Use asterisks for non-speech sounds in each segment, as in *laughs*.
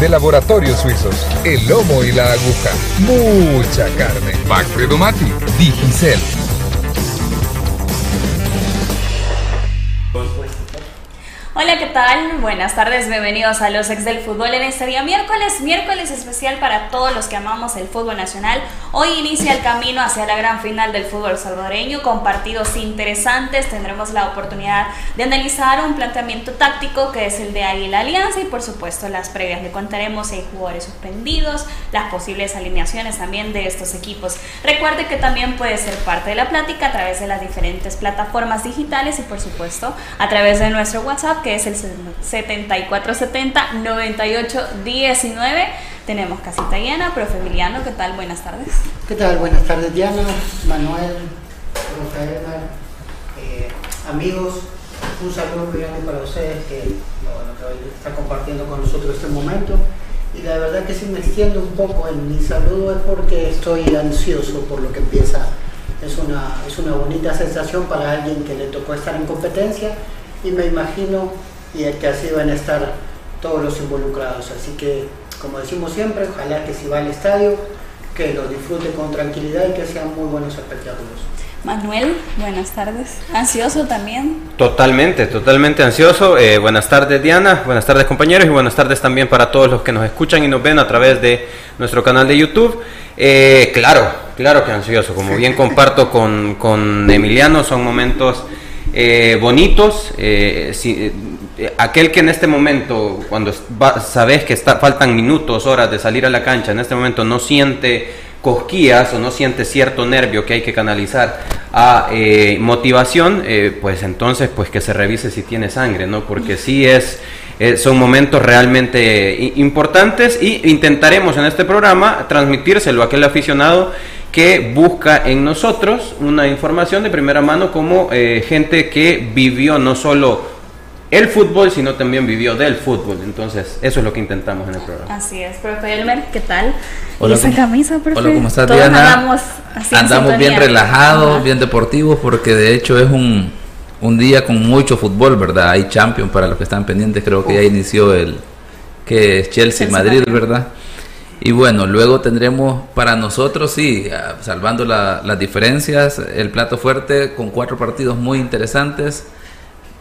de Laboratorios Suizos. El lomo y la aguja. Mucha carne. Pac Fredomati. Digicel. Hola, ¿qué tal? Buenas tardes, bienvenidos a los ex del fútbol en este día miércoles, miércoles especial para todos los que amamos el fútbol nacional. Hoy inicia el camino hacia la gran final del fútbol salvadoreño con partidos interesantes. Tendremos la oportunidad de analizar un planteamiento táctico que es el de Águila Alianza y por supuesto las previas. Le contaremos si jugadores suspendidos, las posibles alineaciones también de estos equipos. Recuerde que también puede ser parte de la plática a través de las diferentes plataformas digitales y por supuesto a través de nuestro WhatsApp que es el 7470-9819. Tenemos casita llena, profe Emiliano, ¿qué tal? Buenas tardes. ¿Qué tal? Buenas tardes Diana, Manuel, profe eh, amigos, un saludo muy grande para ustedes que, bueno, que compartiendo con nosotros este momento. Y la verdad que si me extiendo un poco en mi saludo es porque estoy ansioso por lo que empieza. Es una, es una bonita sensación para alguien que le tocó estar en competencia y me imagino y que así van a estar todos los involucrados. Así que, como decimos siempre, ojalá que si va al estadio, que lo disfrute con tranquilidad y que sean muy buenos espectáculos. Manuel, buenas tardes. ¿Ansioso también? Totalmente, totalmente ansioso. Eh, buenas tardes Diana, buenas tardes compañeros y buenas tardes también para todos los que nos escuchan y nos ven a través de nuestro canal de YouTube. Eh, claro, claro que ansioso. Como bien *laughs* comparto con, con Emiliano, son momentos eh, bonitos. Eh, eh, aquel que en este momento, cuando sabes que está, faltan minutos, horas de salir a la cancha, en este momento no siente cosquillas o no siente cierto nervio que hay que canalizar a motivación, pues entonces pues que se revise si tiene sangre, ¿no? Porque sí es... son momentos realmente importantes y intentaremos en este programa transmitírselo a aquel aficionado que busca en nosotros una información de primera mano como eh, gente que vivió no solo el fútbol, sino también vivió del fútbol. Entonces, eso es lo que intentamos en el programa. Así es, profe Elmer, ¿qué tal? Hola, esa camisa, profe? Hola, ¿cómo estás, Diana? Andamos, andamos bien relajados, bien deportivos, porque de hecho es un, un, día con mucho fútbol, ¿verdad? Hay Champions para los que están pendientes, creo que ya inició el que es Chelsea-Madrid, ¿verdad? Y bueno, luego tendremos para nosotros, sí, salvando las diferencias, el plato fuerte con cuatro partidos muy interesantes.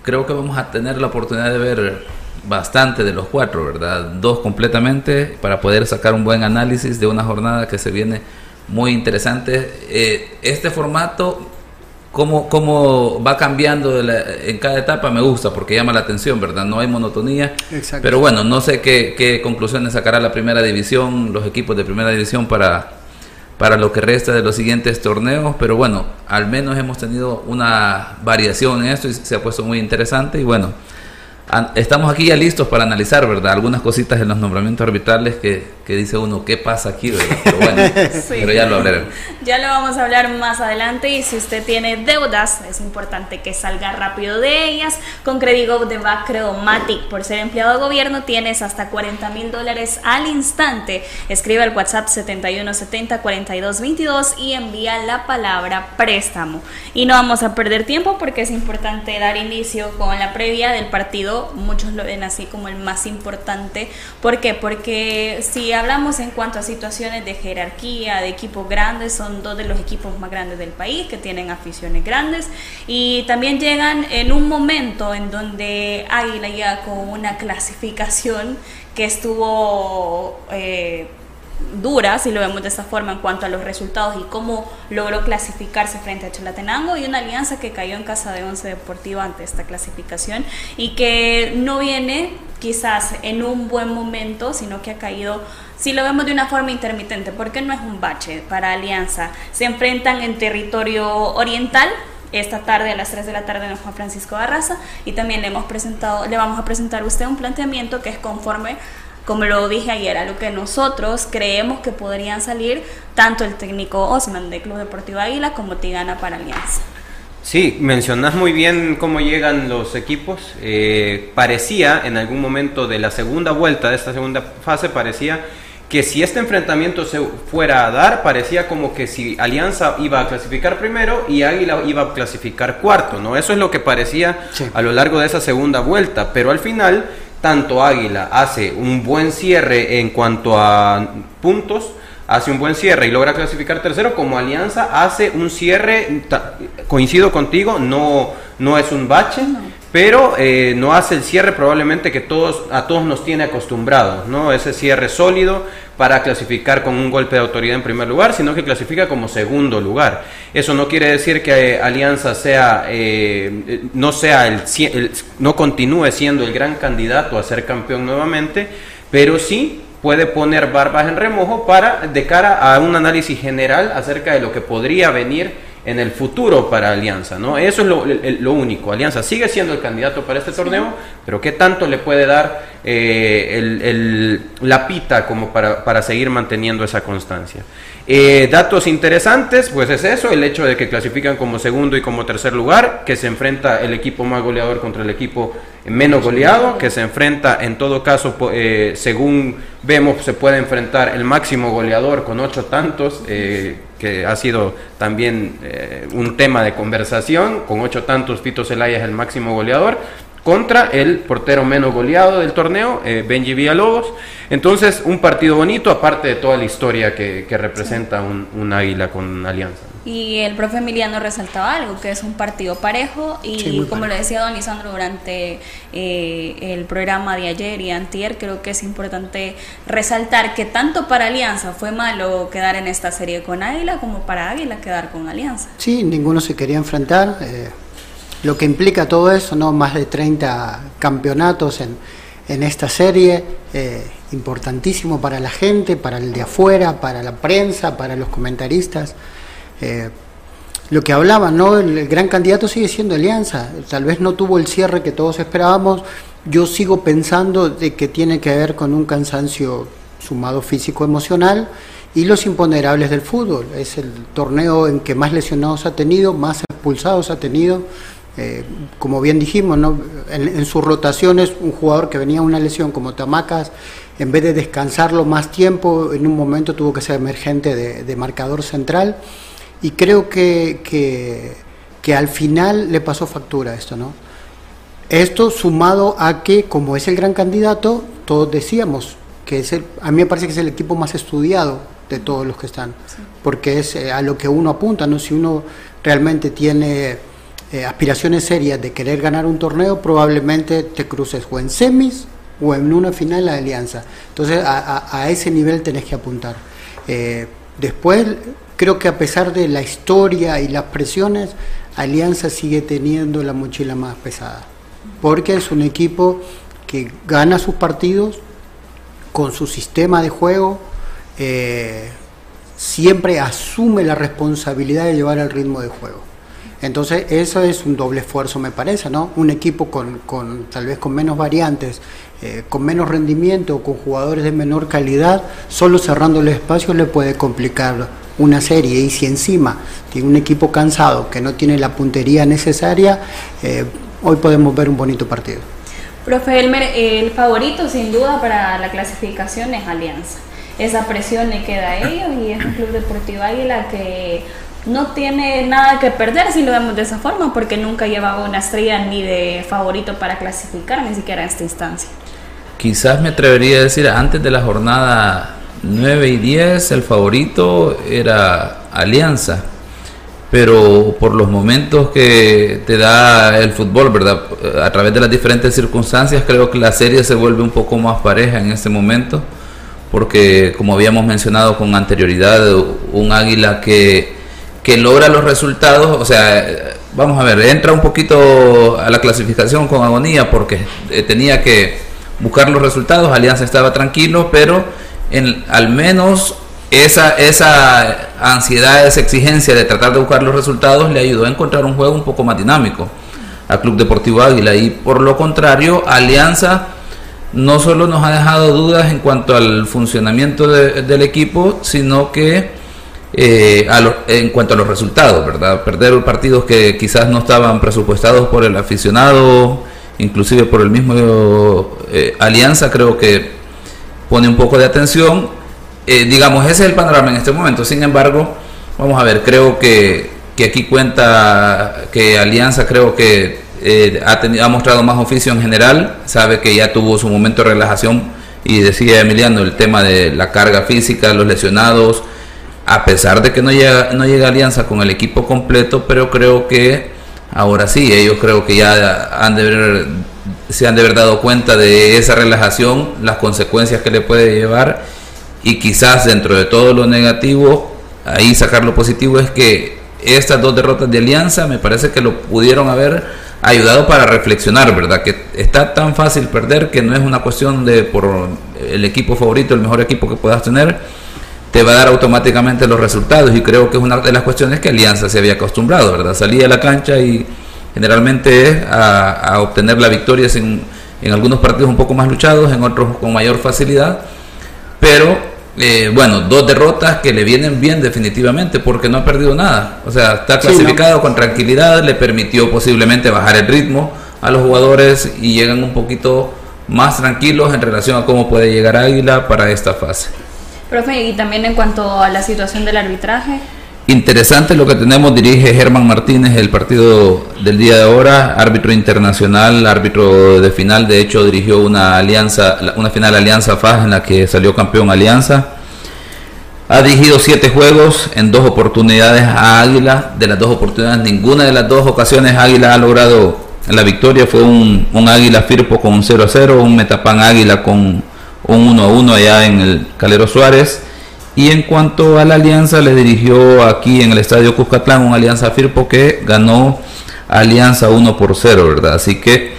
Creo que vamos a tener la oportunidad de ver bastante de los cuatro, ¿verdad? Dos completamente para poder sacar un buen análisis de una jornada que se viene muy interesante. Eh, este formato cómo, cómo va cambiando en cada etapa me gusta porque llama la atención, ¿verdad? No hay monotonía. Pero bueno, no sé qué, qué, conclusiones sacará la primera división, los equipos de primera división para, para lo que resta de los siguientes torneos. Pero bueno, al menos hemos tenido una variación en esto y se ha puesto muy interesante. Y bueno, estamos aquí ya listos para analizar, ¿verdad? Algunas cositas en los nombramientos arbitrales que, que dice uno, ¿qué pasa aquí? Pero bueno, *laughs* pero ya lo hablaremos. Ya lo vamos a hablar más adelante y si usted tiene deudas, es importante que salga rápido de ellas. Con Credigo de Bacreomatic, por ser empleado de gobierno, tienes hasta 40 mil dólares al instante. Escribe al WhatsApp 7170 4222 y envía la palabra préstamo. Y no vamos a perder tiempo porque es importante dar inicio con la previa del partido muchos lo ven así como el más importante. ¿Por qué? Porque si hablamos en cuanto a situaciones de jerarquía, de equipos grandes, son dos de los equipos más grandes del país que tienen aficiones grandes y también llegan en un momento en donde Águila ya con una clasificación que estuvo... Eh, dura, si lo vemos de esta forma, en cuanto a los resultados y cómo logró clasificarse frente a Chalatenango y una alianza que cayó en casa de Once Deportiva ante esta clasificación y que no viene quizás en un buen momento, sino que ha caído, si lo vemos de una forma intermitente, porque no es un bache para Alianza. Se enfrentan en territorio oriental, esta tarde a las 3 de la tarde en Juan Francisco Barraza y también le hemos presentado le vamos a presentar a usted un planteamiento que es conforme como lo dije ayer, a lo que nosotros creemos que podrían salir tanto el técnico Osman de Club Deportivo Águila como Tigana para Alianza. Sí, mencionas muy bien cómo llegan los equipos. Eh, parecía en algún momento de la segunda vuelta de esta segunda fase, parecía que si este enfrentamiento se fuera a dar, parecía como que si Alianza iba a clasificar primero y Águila iba a clasificar cuarto, ¿no? Eso es lo que parecía a lo largo de esa segunda vuelta, pero al final tanto Águila hace un buen cierre en cuanto a puntos, hace un buen cierre y logra clasificar tercero, como Alianza hace un cierre, coincido contigo, no, no es un bache, pero eh, no hace el cierre probablemente que todos, a todos nos tiene acostumbrados, ¿no? Ese cierre sólido para clasificar con un golpe de autoridad en primer lugar, sino que clasifica como segundo lugar. Eso no quiere decir que Alianza sea, eh, no sea el, no continúe siendo el gran candidato a ser campeón nuevamente, pero sí puede poner barbas en remojo para de cara a un análisis general acerca de lo que podría venir en el futuro para Alianza, ¿no? Eso es lo, único. Alianza sigue siendo el candidato para este torneo, pero ¿qué tanto le puede dar eh, el, la pita como para, para seguir manteniendo esa constancia? Eh, datos interesantes, pues es eso, el hecho de que clasifican como segundo y como tercer lugar, que se enfrenta el equipo más goleador contra el equipo menos goleado, que se enfrenta en todo caso, eh, según vemos, se puede enfrentar el máximo goleador con ocho tantos, eh, que ha sido también un tema de conversación, con ocho tantos Fito Zelaya es el máximo goleador, contra el portero menos goleado del torneo, eh, Benji Villalobos. Entonces, un partido bonito, aparte de toda la historia que, representa un, águila con Alianza. Y el profe Emiliano resaltaba algo, que es un partido parejo y como le decía don Lisandro durante eh, el programa de ayer y antier, creo que es importante resaltar que tanto para Alianza fue malo quedar en esta serie con Águila como para Águila quedar con Alianza. Sí, ninguno se quería enfrentar. Eh, lo que implica todo eso, ¿no? Más de 30 campeonatos en, en esta serie, eh, importantísimo para la gente, para el de afuera, para la prensa, para los comentaristas. Eh, lo que hablaban, ¿no? El, gran candidato sigue siendo Alianza. Tal vez no tuvo el cierre que todos esperábamos. Yo sigo pensando de que tiene que ver con un cansancio sumado físico-emocional y los imponderables del fútbol. Es el torneo en que más lesionados ha tenido, más expulsados ha tenido. Eh, como bien dijimos, en, sus rotaciones, un jugador que venía una lesión como Tamacas, en vez de descansarlo más tiempo, en un momento tuvo que ser emergente de, marcador central. Y creo que, que, al final le pasó factura esto, ¿no? Esto sumado a que, como es el gran candidato, todos decíamos que es el, a mí me parece que es el equipo más estudiado de todos los que están, porque es eh, a lo que uno apunta, ¿no? Si uno realmente tiene eh, aspiraciones serias de querer ganar un torneo, probablemente te cruces o en semis o en una final de alianza. Entonces a, ese nivel tenés que apuntar. Eh, después, creo que a pesar de la historia y las presiones, Alianza sigue teniendo la mochila más pesada, porque es un equipo que gana sus partidos con su sistema de juego, eh, siempre asume la responsabilidad de llevar el ritmo de juego. Entonces, eso es un doble esfuerzo, me parece, ¿no? Un equipo con, con tal vez con menos variantes, eh, con menos rendimiento, con jugadores de menor calidad, solo cerrando el espacio le puede complicar una serie. Y si encima tiene un equipo cansado que no tiene la puntería necesaria, eh, hoy podemos ver un bonito partido. Profe Elmer, el favorito sin duda para la clasificación es Alianza. Esa presión le queda a ellos y es un club deportivo Águila que no tiene nada que perder si lo vemos de esa forma, porque nunca llevaba una estrella ni de favorito para clasificar, ni siquiera en esta instancia. Quizás me atrevería a decir, antes de la jornada 9 y 10, el favorito era Alianza, pero por los momentos que te da el fútbol, ¿verdad? A través de las diferentes circunstancias, creo que la serie se vuelve un poco más pareja en ese momento, porque como habíamos mencionado con anterioridad, un águila que que logra los resultados, o sea, vamos a ver, entra un poquito a la clasificación con agonía porque eh, tenía que buscar los resultados, Alianza estaba tranquilo, pero en, al menos esa, esa ansiedad, esa exigencia de tratar de buscar los resultados le ayudó a encontrar un juego un poco más dinámico al Club Deportivo Águila. Y por lo contrario, Alianza no solo nos ha dejado dudas en cuanto al funcionamiento del equipo, sino que eh, en cuanto a los resultados, ¿verdad? Perder partidos que quizás no estaban presupuestados por el aficionado, inclusive por el mismo eh, Alianza, creo que pone un poco de atención. Eh, digamos, ese es el panorama en este momento. Sin embargo, vamos a ver, creo que, que aquí cuenta que Alianza creo que eh, ha, ha mostrado más oficio en general, sabe que ya tuvo su momento de relajación y decía Emiliano el tema de la carga física, los lesionados, a pesar de que no llega, no llega Alianza con el equipo completo, pero creo que ahora sí, ellos creo que ya han de se han de haber dado cuenta de esa relajación, las consecuencias que le puede llevar y quizás dentro de todo lo negativo, ahí sacar lo positivo es que estas dos derrotas de Alianza me parece que lo pudieron haber ayudado para reflexionar, ¿verdad? Que está tan fácil perder que no es una cuestión de por el equipo favorito, el mejor equipo que puedas tener, te va a dar automáticamente los resultados y creo que es una de las cuestiones que Alianza se había acostumbrado, ¿verdad? Salía a la cancha y generalmente es a, obtener la victoria en, en algunos partidos un poco más luchados, en otros con mayor facilidad, pero eh, bueno, dos derrotas que le vienen bien definitivamente porque no ha perdido nada. O sea, está clasificado con tranquilidad, le permitió posiblemente bajar el ritmo a los jugadores y llegan un poquito más tranquilos en relación a cómo puede llegar Águila para esta fase. Profe, y también en cuanto a la situación del arbitraje. Interesante lo que tenemos, dirige Germán Martínez el partido del día de ahora, árbitro internacional, árbitro de final, de hecho dirigió una alianza, una final alianza FAS en la que salió campeón alianza. Ha dirigido siete juegos en dos oportunidades a Águila, de las dos oportunidades, ninguna de las dos ocasiones Águila ha logrado la victoria, fue un, un Águila Firpo con un 0 a 0, un Metapan Águila con un 1 a 1 allá en el Calero Suárez y en cuanto a la alianza, le dirigió aquí en el Estadio Cuscatlán un Alianza Firpo que ganó Alianza 1 por 0, ¿verdad? Así que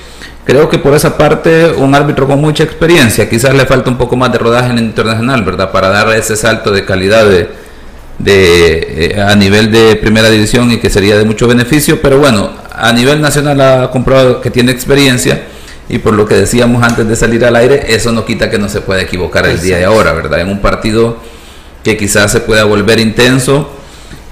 creo que por esa parte un árbitro con mucha experiencia, quizás le falta un poco más de rodaje en el internacional, ¿verdad? Para dar ese salto de calidad de, eh, a nivel de primera división y que sería de mucho beneficio, pero bueno, a nivel nacional ha comprobado que tiene experiencia y por lo que decíamos antes de salir al aire, eso no quita que no se pueda equivocar el día de ahora, ¿verdad? En un partido que quizás se pueda volver intenso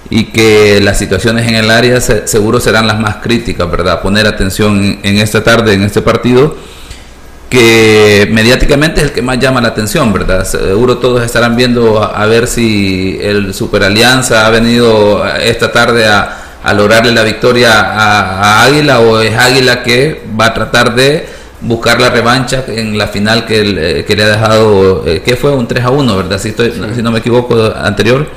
y que las situaciones en el área seguro serán las más críticas, ¿verdad? Poner atención en, esta tarde, en este partido, que mediáticamente es el que más llama la atención, ¿verdad? Seguro todos estarán viendo a, ver si el Super Alianza ha venido esta tarde a, lograrle la victoria a Águila o es Águila que va a tratar de buscar la revancha en la final que, que le ha dejado, eh, que fue un 3 a 1, ¿verdad? Si, estoy, si no me equivoco, anterior.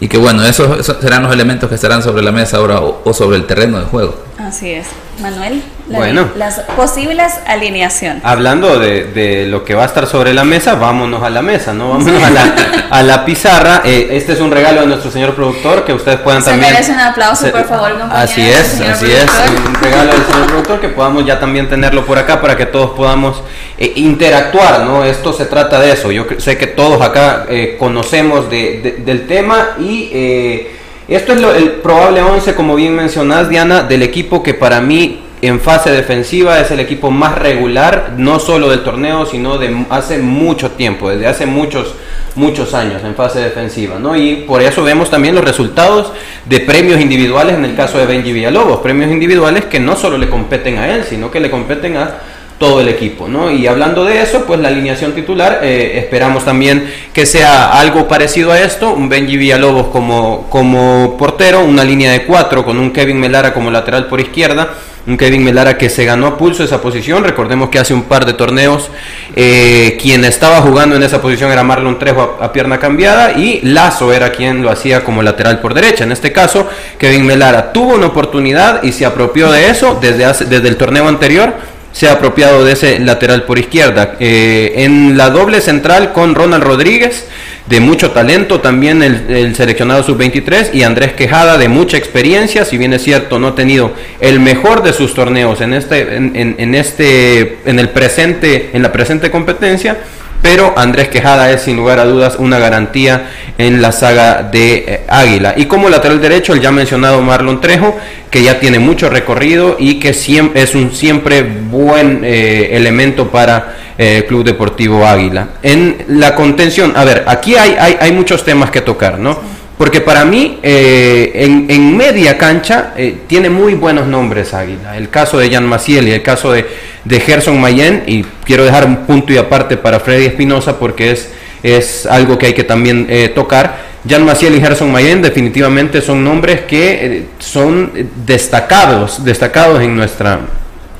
Y que bueno, esos, serán los elementos que estarán sobre la mesa ahora o sobre el terreno de juego. Así es. Manuel, bueno, las posibles alineaciones. Hablando de, lo que va a estar sobre la mesa, vámonos a la mesa, ¿no? Vámonos *laughs* a la, pizarra. Eh, este es un regalo de nuestro señor productor, que ustedes puedan Se también... merece un aplauso, por favor, Así es, así es. Un regalo del señor productor, que podamos ya también tenerlo por acá para que todos podamos eh, interactuar, ¿no? Esto se trata de eso. Yo sé que todos acá eh, conocemos del tema y esto es el probable 11, como bien mencionás, Diana, del equipo que para mí en fase defensiva es el equipo más regular, no solo del torneo, sino de hace mucho tiempo, desde hace muchos, muchos años en fase defensiva, ¿no? Y por eso vemos también los resultados de premios individuales en el caso de Benji Villalobos, premios individuales que no solo le competen a él, sino que le competen a todo el equipo, ¿no? Y hablando de eso, pues la alineación titular, eh, esperamos también que sea algo parecido a esto, un Benji Villalobos como, como portero, una línea de cuatro con un Kevin Melara como lateral por izquierda, un Kevin Melara que se ganó a pulso esa posición, recordemos que hace un par de torneos eh, quien estaba jugando en esa posición era Marlon Trejo a, pierna cambiada y Lazo era quien lo hacía como lateral por derecha, en este caso Kevin Melara tuvo una oportunidad y se apropió de eso desde, desde el torneo anterior, se ha apropiado de ese lateral por izquierda. Eh, en la doble central con Ronald Rodríguez, de mucho talento, también el, seleccionado sub-23, y Andrés Quejada, de mucha experiencia, si bien es cierto, no ha tenido el mejor de sus torneos en este, en, este, en el presente, en la presente competencia, pero Andrés Quejada es sin lugar a dudas una garantía en la saga de eh, Águila. Y como lateral derecho, el ya mencionado Marlon Trejo, que ya tiene mucho recorrido y que siempre, es un siempre buen eh, elemento para el Club Deportivo Águila. En la contención, a ver, aquí hay, hay, hay muchos temas que tocar, ¿no? Porque para mí, eh, en, media cancha, eh, tiene muy buenos nombres Águila. El caso de Jan Maciel y el caso de, de Gerson Mayen, y quiero dejar un punto y aparte para Freddy Espinosa porque es, es algo que hay que también eh, tocar. Jan Maciel y Gerson Mayen definitivamente son nombres que son destacados, destacados en nuestra,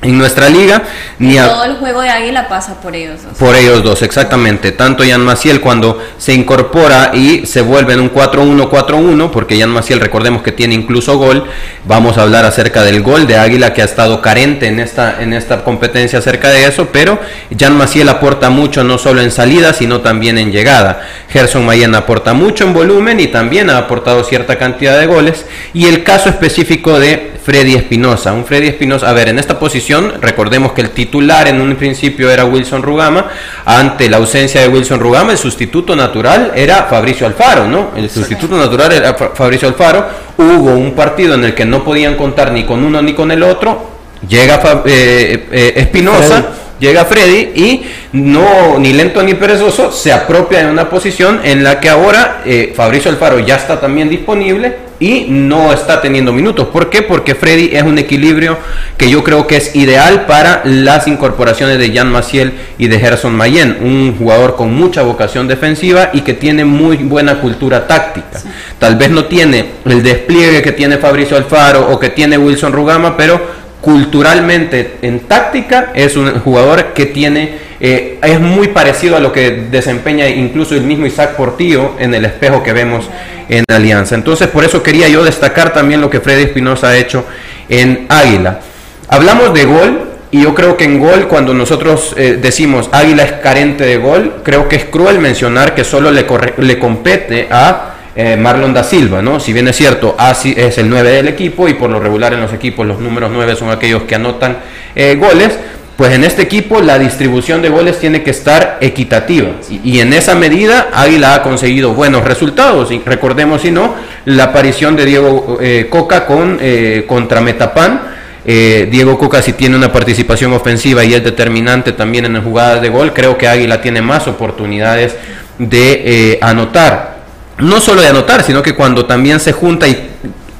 en nuestra liga. Ni todo el juego de Águila pasa por ellos dos. Por ellos dos, exactamente. Tanto Jan Maciel cuando se incorpora y se vuelve en un 4-1-4-1, porque Jan Maciel recordemos que tiene incluso gol. Vamos a hablar acerca del gol de Águila que ha estado carente en esta, en esta competencia acerca de eso, pero Jan Maciel aporta mucho no solo en salida, sino también en llegada. Gerson Mayen aporta mucho en volumen y también ha aportado cierta cantidad de goles. Y el caso específico de Freddy Espinosa. Un Freddy Espinosa, a ver, en esta posición, recordemos que el titular en un principio era Wilson Rugama. Ante la ausencia de Wilson Rugama, el sustituto natural era Fabricio Alfaro, ¿no? El sustituto natural era Fabricio Alfaro. Hubo un partido en el que no podían contar ni con uno ni con el otro. Llega eh, eh, Espinosa llega Freddy y no ni lento ni perezoso se apropia de una posición en la que ahora eh, Fabricio Alfaro ya está también disponible y no está teniendo minutos. ¿Por qué? Porque Freddy es un equilibrio que yo creo que es ideal para las incorporaciones de Jan Maciel y de Gerson Mayen, un jugador con mucha vocación defensiva y que tiene muy buena cultura táctica. Tal vez no tiene el despliegue que tiene Fabricio Alfaro o que tiene Wilson Rugama, pero culturalmente en táctica es un jugador que tiene eh, es muy parecido a lo que desempeña incluso el mismo Isaac Portillo en el espejo que vemos en Alianza. Entonces por eso quería yo destacar también lo que Freddy Espinosa ha hecho en Águila. Hablamos de gol y yo creo que en gol cuando nosotros eh, decimos Águila es carente de gol, creo que es cruel mencionar que solo le, le compete a eh, Marlon da Silva, ¿no? Si bien es cierto, es el 9 del equipo y por lo regular en los equipos los números 9 son aquellos que anotan eh, goles, pues en este equipo la distribución de goles tiene que estar equitativa y, en esa medida Águila ha conseguido buenos resultados. Y recordemos, si no, la aparición de Diego eh, Coca con, contra Metapan. Diego Coca si tiene una participación ofensiva y es determinante también en jugadas de gol, creo que Águila tiene más oportunidades de anotar no solo de anotar, sino que cuando también se junta y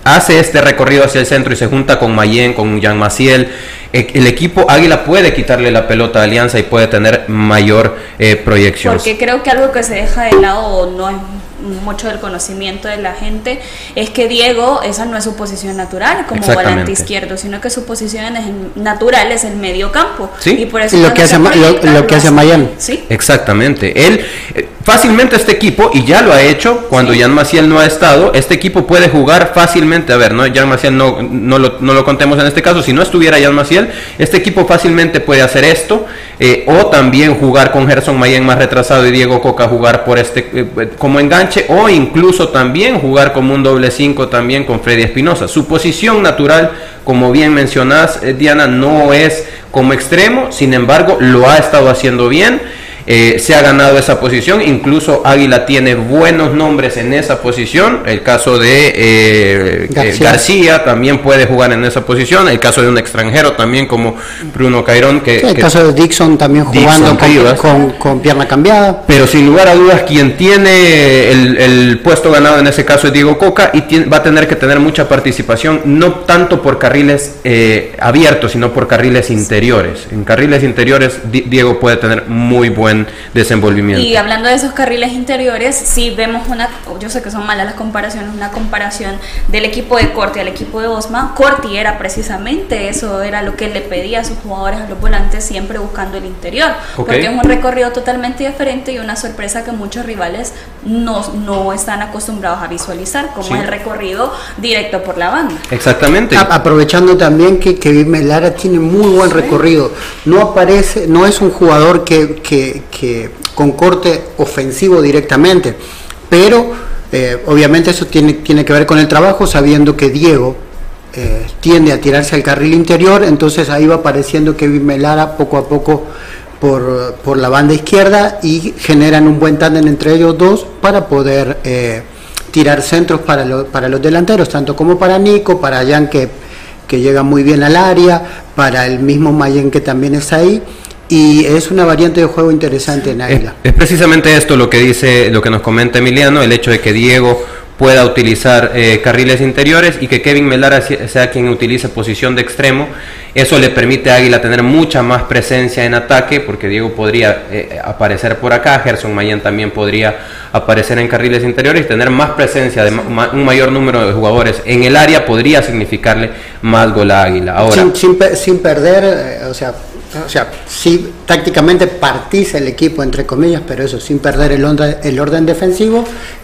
hace este recorrido hacia el centro y se junta con Mayen, con Jean Maciel, eh, el equipo Águila puede quitarle la pelota a Alianza y puede tener mayor eh, proyección. Porque creo que algo que se deja de lado no es mucho del conocimiento de la gente es que Diego esa no es su posición natural como volante izquierdo sino que su posición es natural es el medio campo. Y por eso lo que hace lo, que hace Mayan sí. Exactamente. Él eh, fácilmente este equipo, y ya lo ha hecho cuando Jan Maciel no ha estado, este equipo puede jugar fácilmente, a ver, no Jan Maciel no, no, lo, no lo contemos en este caso, si no estuviera Jan Maciel, este equipo fácilmente puede hacer esto, eh, o también jugar con Gerson Mayen más retrasado y Diego Coca jugar por este eh, como enganche, o incluso también jugar como un doble 5 también con Freddy Espinosa. Su posición natural, como bien mencionás, eh, Diana, no es como extremo, sin embargo, lo ha estado haciendo bien. Eh, se ha ganado esa posición. Incluso Águila tiene buenos nombres en esa posición. El caso de eh, eh, García. también puede jugar en esa posición. El caso de un extranjero también como Bruno Cairón. Que, el caso de Dixon también jugando con, pierna cambiada. Pero sin lugar a dudas, quien tiene el, puesto ganado en ese caso es Diego Coca y va a tener que tener mucha participación, no tanto por carriles abiertos, sino por carriles interiores. En carriles interiores Diego puede tener muy buen desenvolvimiento. Y hablando de esos carriles interiores, si vemos una, yo sé que son malas las comparaciones, una comparación del equipo de Corti al equipo de Osma, Corti era precisamente eso, era lo que le pedía a sus jugadores, a los volantes, siempre buscando el interior, porque es un recorrido totalmente diferente y una sorpresa que muchos rivales no, no están acostumbrados a visualizar, como es el recorrido directo por la banda. Exactamente. aprovechando también que Kevin Melara tiene muy buen recorrido, no aparece, no es un jugador que, que, que con corte ofensivo directamente, pero eh, obviamente eso tiene, tiene que ver con el trabajo, sabiendo que Diego eh, tiende a tirarse al carril interior, entonces ahí va apareciendo que Melara poco a poco por, por, la banda izquierda y generan un buen tándem entre ellos dos para poder eh, tirar centros para, para los delanteros, tanto como para Nico, para Jan que, que llega muy bien al área, para el mismo Mayen que también está ahí. Y es una variante de juego interesante en Águila. Es, es precisamente esto lo que dice, lo que nos comenta Emiliano, el hecho de que Diego pueda utilizar eh, carriles interiores y que Kevin Melara sea quien utilice posición de extremo. Eso le permite a Águila tener mucha más presencia en ataque, porque Diego podría eh, aparecer por acá, Gerson Mayen también podría aparecer en carriles interiores y tener más presencia de un mayor número de jugadores en el área podría significarle más gol a Águila. Ahora, sin, perder, eh, o sea, o sea, sí, tácticamente partís el equipo, entre comillas, pero eso, sin perder el, el orden defensivo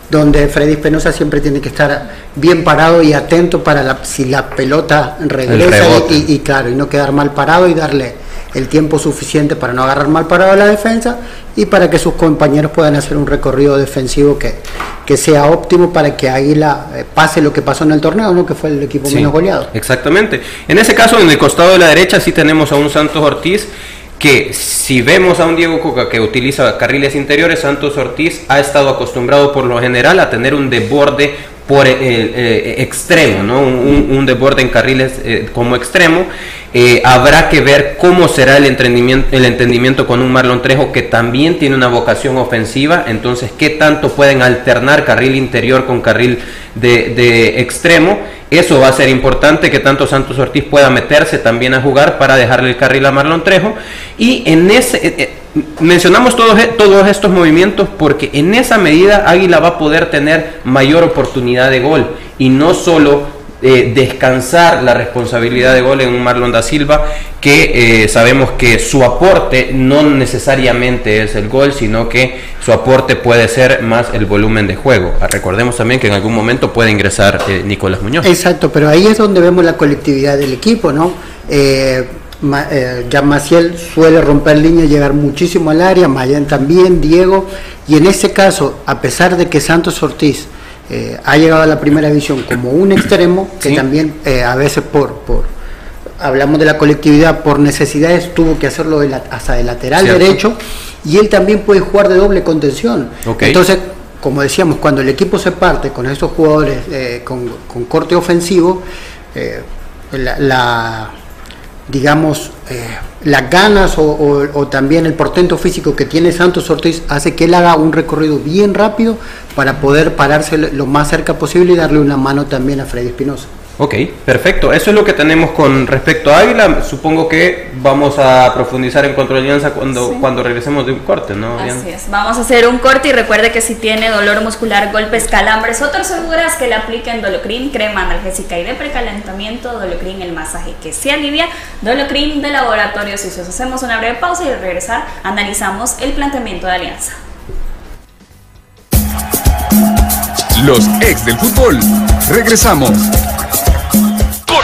donde Freddy Espinosa siempre tiene que estar bien parado y atento para la, si la pelota regresa y, claro, y no quedar mal parado y darle el tiempo suficiente para no agarrar mal parado la defensa y para que sus compañeros puedan hacer un recorrido defensivo que, que sea óptimo para que Águila eh, pase lo que pasó en el torneo, ¿no? que fue el equipo menos goleado. Exactamente. En ese caso, en el costado de la derecha sí tenemos a un Santos Ortiz que si vemos a un Diego Coca que utiliza carriles interiores, Santos Ortiz ha estado acostumbrado por lo general a tener un desborde por el, eh, extremo, ¿no? un, un, desborde en carriles eh, como extremo. Eh, habrá que ver cómo será el entendimiento, el entendimiento con un Marlon Trejo que también tiene una vocación ofensiva, entonces qué tanto pueden alternar carril interior con carril de, extremo eso va a ser importante que tanto Santos Ortiz pueda meterse también a jugar para dejarle el carril a Marlon Trejo. Y en ese eh, eh, mencionamos todos, e, todos estos movimientos porque en esa medida Águila va a poder tener mayor oportunidad de gol. Y no solo eh, descansar la responsabilidad de gol en un Marlon da Silva, que eh, sabemos que su aporte no necesariamente es el gol, sino que su aporte puede ser más el volumen de juego. Ah, recordemos también que en algún momento puede ingresar eh, Nicolás Muñoz. Exacto, pero ahí es donde vemos la colectividad del equipo, ¿no? ya Maciel suele romper línea, llegar muchísimo al área, Mayan también, Diego, y en ese caso, a pesar de que Santos Ortiz eh, ha llegado a la primera división como un extremo que también eh, a veces por, por hablamos de la colectividad por necesidades tuvo que hacerlo hasta de lateral derecho y él también puede jugar de doble contención. Entonces como decíamos cuando el equipo se parte con estos jugadores eh, con, corte ofensivo la digamos, eh, las ganas o, también el portento físico que tiene Santos Ortiz hace que él haga un recorrido bien rápido para poder pararse lo más cerca posible y darle una mano también a Freddy Espinosa. Ok, perfecto. Eso es lo que tenemos con respecto a Águila. Supongo que vamos a profundizar en contra alianza cuando, cuando regresemos de un corte, ¿no? Así es. Vamos a hacer un corte y recuerde que si tiene dolor muscular, golpes, calambres o torceduras, que le apliquen Dolocrin, crema analgésica y de precalentamiento, Dolocrin, el masaje que se alivia, Dolocrin de laboratorio si Hacemos una breve pausa y al regresar analizamos el planteamiento de alianza. Los ex del fútbol. Regresamos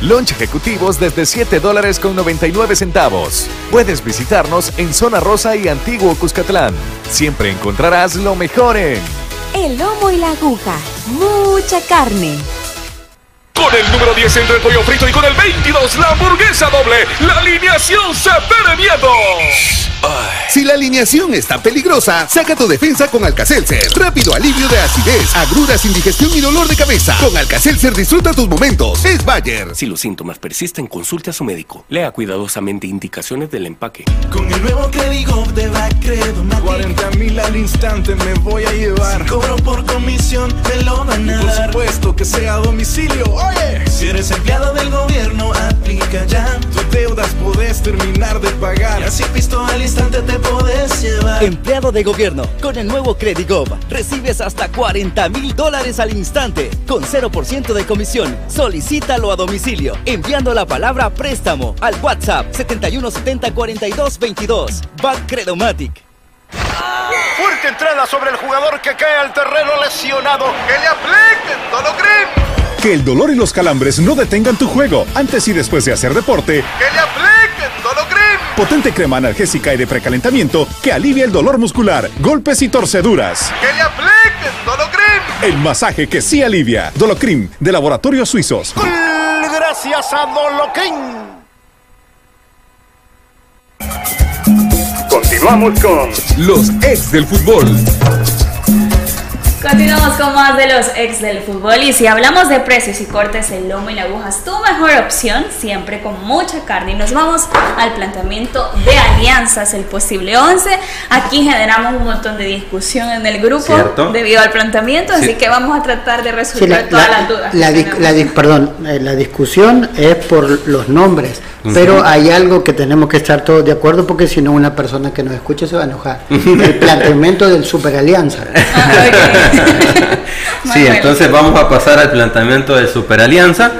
Lunch ejecutivos desde 7 dólares con 99 centavos. Puedes visitarnos en Zona Rosa y Antiguo Cuscatlán. Siempre encontrarás lo mejor en... El lomo y la aguja. Mucha carne. Con el número 10 entre el pollo frito y con el 22 la hamburguesa doble. La alineación se miedo. Si la alineación está peligrosa, saca tu defensa con Alcacelser. Rápido alivio de acidez, agruras, indigestión y dolor de cabeza. Con Alcacelser disfruta tus momentos. Es Bayer. Si los síntomas persisten, consulte a su médico. Lea cuidadosamente indicaciones del empaque. Con el nuevo Credigo de Bacredo 40 mil al instante me voy a llevar. cobro por comisión, me lo van a Por supuesto que sea a domicilio. Oye, si eres empleado del gobierno, aplica ya. Tus deudas podés terminar de pagar. Y así pisto al instante te podés llevar. Empleado de gobierno, con el nuevo Credigob, recibes hasta 40 mil dólares al instante, con 0% de comisión. Solicítalo a domicilio, enviando la palabra préstamo al WhatsApp 7170 42 22. Fuerte entrada sobre el jugador que cae al terreno lesionado. ¡Que le aplica! Que el dolor y los calambres no detengan tu juego antes y después de hacer deporte. ¡Que le apliquen Dolocrim! Potente crema analgésica y de precalentamiento que alivia el dolor muscular, golpes y torceduras. ¡Que le apliquen Dolocrim! El masaje que sí alivia. Dolocrim, de Laboratorios Suizos. Gracias a Dolocrim. Continuamos con los ex del fútbol. Continuamos con más de los ex del fútbol y si hablamos de precios y cortes, el lomo y la aguja es tu mejor opción, siempre con mucha carne. Y nos vamos al planteamiento de alianzas, el posible 11. Aquí generamos un montón de discusión en el grupo debido al planteamiento, así que vamos a tratar de resolver todas las dudas. La, perdón, eh, la discusión es por los nombres. Pero hay algo que tenemos que estar todos de acuerdo porque si no una persona que nos escuche se va a enojar. *laughs* El planteamiento del superalianza. *laughs* sí, entonces vamos a pasar al planteamiento del superalianza.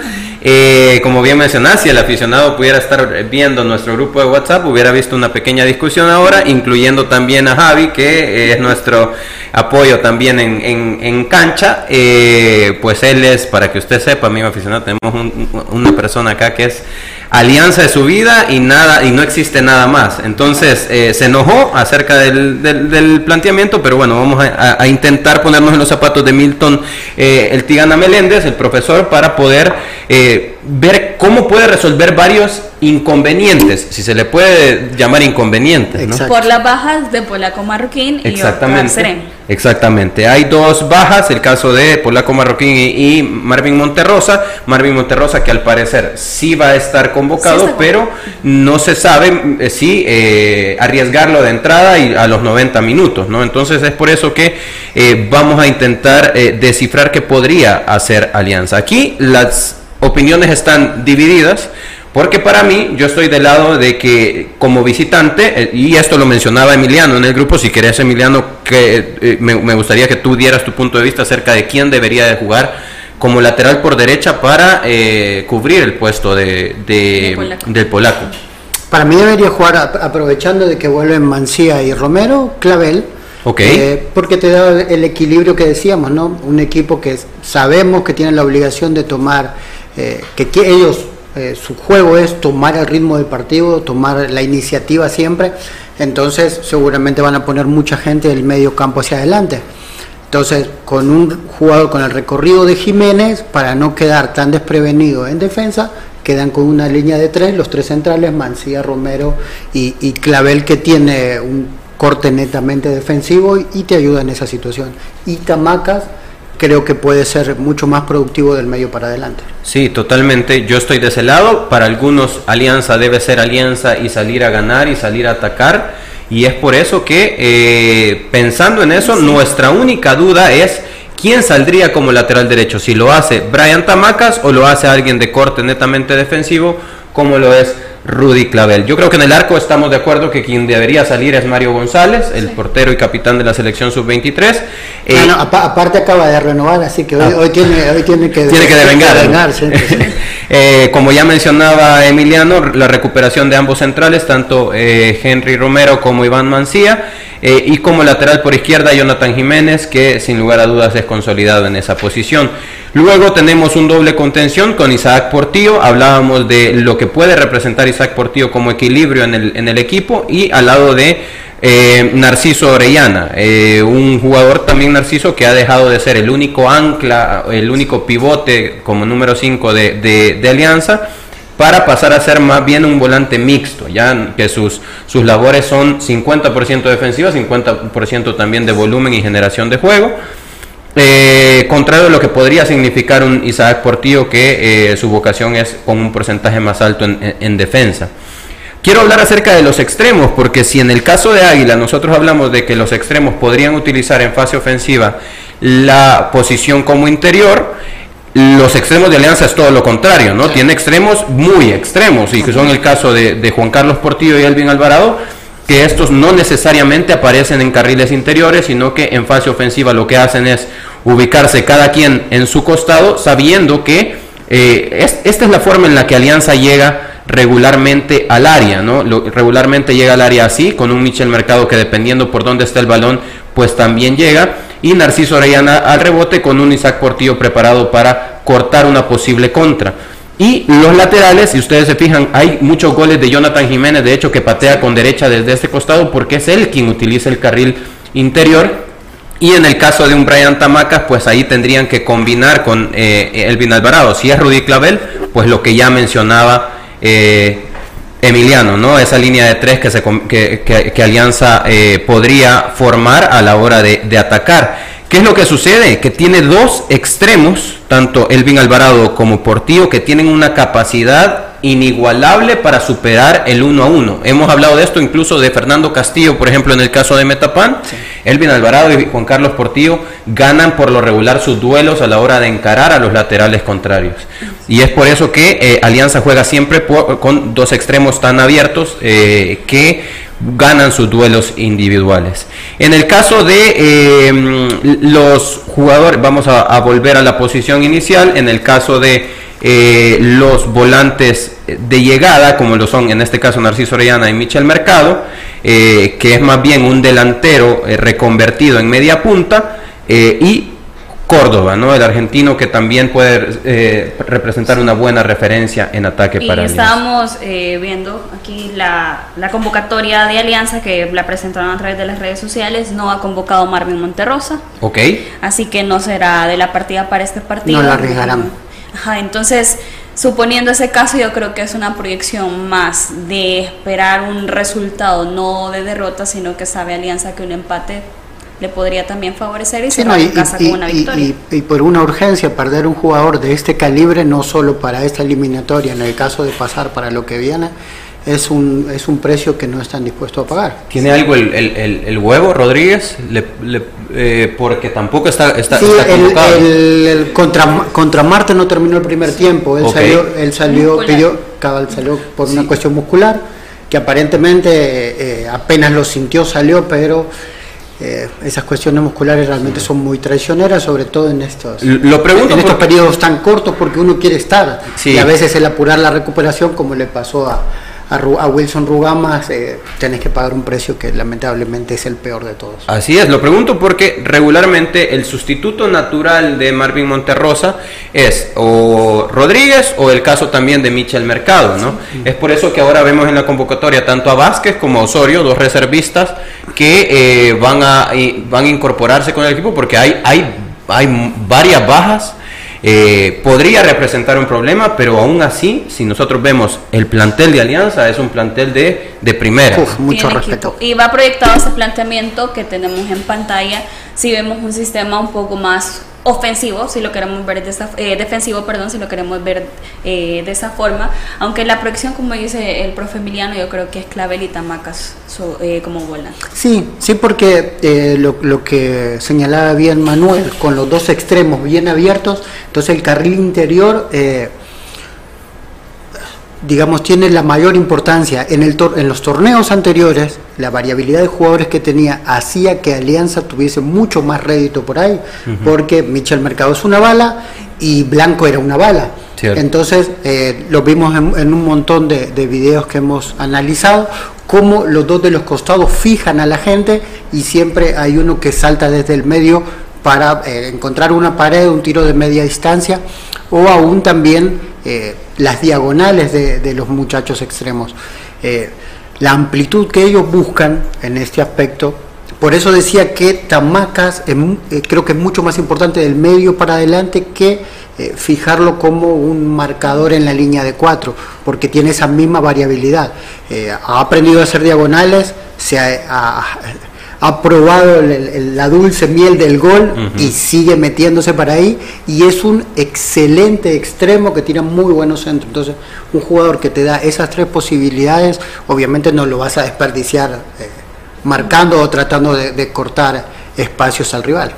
Eh, como bien mencionaste, si el aficionado pudiera estar viendo nuestro grupo de WhatsApp, hubiera visto una pequeña discusión ahora, incluyendo también a Javi, que es nuestro apoyo también en, cancha. Eh, pues él es, para que usted sepa, amigo aficionado, tenemos una persona acá que es alianza de su vida y nada y no existe nada más. Entonces eh, se enojó acerca del, planteamiento, pero bueno, vamos a, intentar ponernos en los zapatos de Milton eh, el Tigana Meléndez, el profesor, para poder eh, ver cómo puede resolver varios inconvenientes, si se le puede llamar inconvenientes. Por las bajas de Polaco Marroquín y Exactamente. Exactamente. Hay dos bajas, el caso de Polaco Marroquín y, Marvin Monterrosa. Marvin Monterrosa que al parecer sí va a estar convocado, pero no se sabe eh, si eh, arriesgarlo de entrada y a los 90 minutos, ¿no? Entonces es por eso que eh, vamos a intentar descifrar qué podría hacer Alianza. Aquí las opiniones están divididas. Porque para mí, yo estoy del lado de que como visitante, eh, y esto lo mencionaba Emiliano en el grupo, si querés Emiliano, que eh, me, gustaría que tú dieras tu punto de vista acerca de quién debería de jugar como lateral por derecha para eh, cubrir el puesto de, del polaco. Para mí debería jugar aprovechando de que vuelven Mancía y Romero, Clavel. Okay. porque te da el equilibrio que decíamos, ¿no? Un equipo que sabemos que tiene la obligación de tomar, que, que ellos eh, su juego es tomar el ritmo del partido, tomar la iniciativa siempre, entonces seguramente van a poner mucha gente del medio campo hacia adelante. Entonces, con un jugador con el recorrido de Jiménez, para no quedar tan desprevenido en defensa, quedan con una línea de tres, los tres centrales, Mancía, Romero y, y Clavel, que tiene un corte netamente defensivo y, te ayuda en esa situación. Y Tamacas creo que puede ser mucho más productivo del medio para adelante. Sí, totalmente. Yo estoy de ese lado. Para algunos, alianza debe ser alianza y salir a ganar y salir a atacar. Y es por eso que, eh, pensando en eso, nuestra única duda es quién saldría como lateral derecho. Si lo hace Brian Tamacas o lo hace alguien de corte netamente defensivo, como lo es Rudy Clavel. Yo creo que en el arco estamos de acuerdo que quien debería salir es Mario González, el portero y capitán de la selección sub-23. Eh, aparte acaba de renovar, así que hoy, ah. tiene, hoy tiene que, tiene que devengar. *laughs* Eh, como ya mencionaba Emiliano, la recuperación de ambos centrales, tanto eh, Henry Romero como Iván Mancía. y como lateral por izquierda Jonathan Jiménez, que sin lugar a dudas es consolidado en esa posición. Luego tenemos un doble contención con Isaac Portillo. Hablábamos de lo que puede representar Isaac Portillo como equilibrio en el, equipo y al lado de eh, Narciso Orellana, eh, un jugador también Narciso que ha dejado de ser el único ancla, el único pivote como número 5 de, de, Alianza para pasar a ser más bien un volante mixto, ya que sus, sus labores son 50% defensiva, 50% también de volumen y generación de juego. Eh, contrario a lo que podría significar un Isaac Portillo, que eh, su vocación es con un porcentaje más alto en, defensa. Quiero hablar acerca de los extremos, porque si en el caso de Águila nosotros hablamos de que los extremos podrían utilizar en fase ofensiva la posición como interior, los extremos de Alianza es todo lo contrario, ¿no? Tiene extremos muy extremos, y que son el caso de, de Juan Carlos Portillo y Elvin Alvarado, que estos no necesariamente aparecen en carriles interiores, sino que en fase ofensiva lo que hacen es ubicarse cada quien en su costado, sabiendo que eh, esta es la forma en la que Alianza llega regularmente al área, ¿no? regularmente llega al área así, con un Michel Mercado que dependiendo por dónde está el balón, pues también llega, y Narciso Orellana al rebote con un Isaac Portillo preparado para cortar una posible contra. Y los laterales, si ustedes se fijan, hay muchos goles de Jonathan Jiménez, de hecho, que patea con derecha desde este costado porque es él quien utiliza el carril interior. Y en el caso de un Brian Tamacas, pues ahí tendrían que combinar con eh, Elvin Alvarado. Si es Rudy Clavel, pues lo que ya mencionaba eh, Emiliano, ¿no? Esa línea de tres que, se, que, Alianza eh, podría formar a la hora de atacar. ¿Qué es lo que sucede? Que tiene dos extremos, tanto Elvin Alvarado como Portillo, que tienen una capacidad inigualable para superar el uno a uno. Hemos hablado de esto incluso de Fernando Castillo, por ejemplo, en el caso de Metapan. Elvin Alvarado y Juan Carlos Portillo ganan por lo regular sus duelos a la hora de encarar a los laterales contrarios. Y es por eso que eh, Alianza juega siempre con dos extremos tan abiertos eh, que ganan sus duelos individuales. En el caso de eh, los jugadores, vamos a, volver a la posición inicial, en el caso de eh, los volantes de llegada, como lo son en este caso Narciso Orellana y Michel Mercado, eh, que es más bien un delantero reconvertido en media punta, y Córdoba, ¿no? El argentino que también puede eh, representar una buena referencia en ataque y para estábamos eh, viendo aquí la, convocatoria de Alianza que la presentaron a través de las redes sociales. No ha convocado Marvin Monterrosa. Ok. Así que no será de la partida para este partido. No la arriesgarán. Ajá, entonces, suponiendo ese caso, yo creo que es una proyección más de esperar un resultado, no de derrota, sino que sabe Alianza que un empate le podría también favorecer y se va casa con una victoria. Y, por una urgencia, perder un jugador de este calibre, no solo para esta eliminatoria, en el caso de pasar para lo que viene, es un, es un precio que no están dispuestos a pagar. ¿Tiene algo el, el, el, huevo, Rodríguez? Le, eh, porque tampoco está, está, sí, el, contra, contra Marte no terminó el primer tiempo. Él salió, él salió, pidió, cabal, salió por una cuestión muscular, que aparentemente eh, apenas lo sintió, salió, pero eh, esas cuestiones musculares realmente son muy traicioneras, sobre todo en estos, Lo pregunto en estos periodos tan cortos porque uno quiere estar. Y a veces el apurar la recuperación, como le pasó a, a, Wilson Rugamas eh, tenés que pagar un precio que lamentablemente es el peor de todos. Así es, lo pregunto porque regularmente el sustituto natural de Marvin Monterrosa es o Rodríguez o el caso también de Michel Mercado, ¿no? Es por eso que ahora vemos en la convocatoria tanto a Vázquez como a Osorio, dos reservistas que eh, van, a, van a incorporarse con el equipo porque hay, hay, hay varias bajas eh, podría representar un problema, pero aún así, si nosotros vemos el plantel de Alianza, es un plantel de, de primera. mucho respeto. Y va proyectado ese planteamiento que tenemos en pantalla, si vemos un sistema un poco más ofensivo, si lo queremos ver de esa, eh, defensivo, perdón, si lo queremos ver eh, de esa forma, aunque la proyección, como dice el profe Emiliano, yo creo que es clave y Tamacas eh, como volante. Sí, sí, porque lo, lo, que señalaba bien Manuel, con los dos extremos bien abiertos, entonces el carril interior digamos, tiene la mayor importancia. En, el en los torneos anteriores, la variabilidad de jugadores que tenía hacía que Alianza tuviese mucho más rédito por ahí, porque Michel Mercado es una bala y Blanco era una bala. Entonces, eh, lo vimos en, un montón de, videos que hemos analizado, cómo los dos de los costados fijan a la gente y siempre hay uno que salta desde el medio para eh, encontrar una pared, un tiro de media distancia, o aún también eh, las diagonales de, los muchachos extremos. Eh, la amplitud que ellos buscan en este aspecto, por eso decía que Tamacas eh, creo que es mucho más importante del medio para adelante que fijarlo como un marcador en la línea de cuatro, porque tiene esa misma variabilidad. ha aprendido a hacer diagonales, se ha ha probado la dulce miel del gol y sigue metiéndose para ahí y es un excelente extremo que tira muy buenos centros. Entonces, un jugador que te da esas tres posibilidades, obviamente no lo vas a desperdiciar eh, marcando o tratando de, cortar espacios al rival.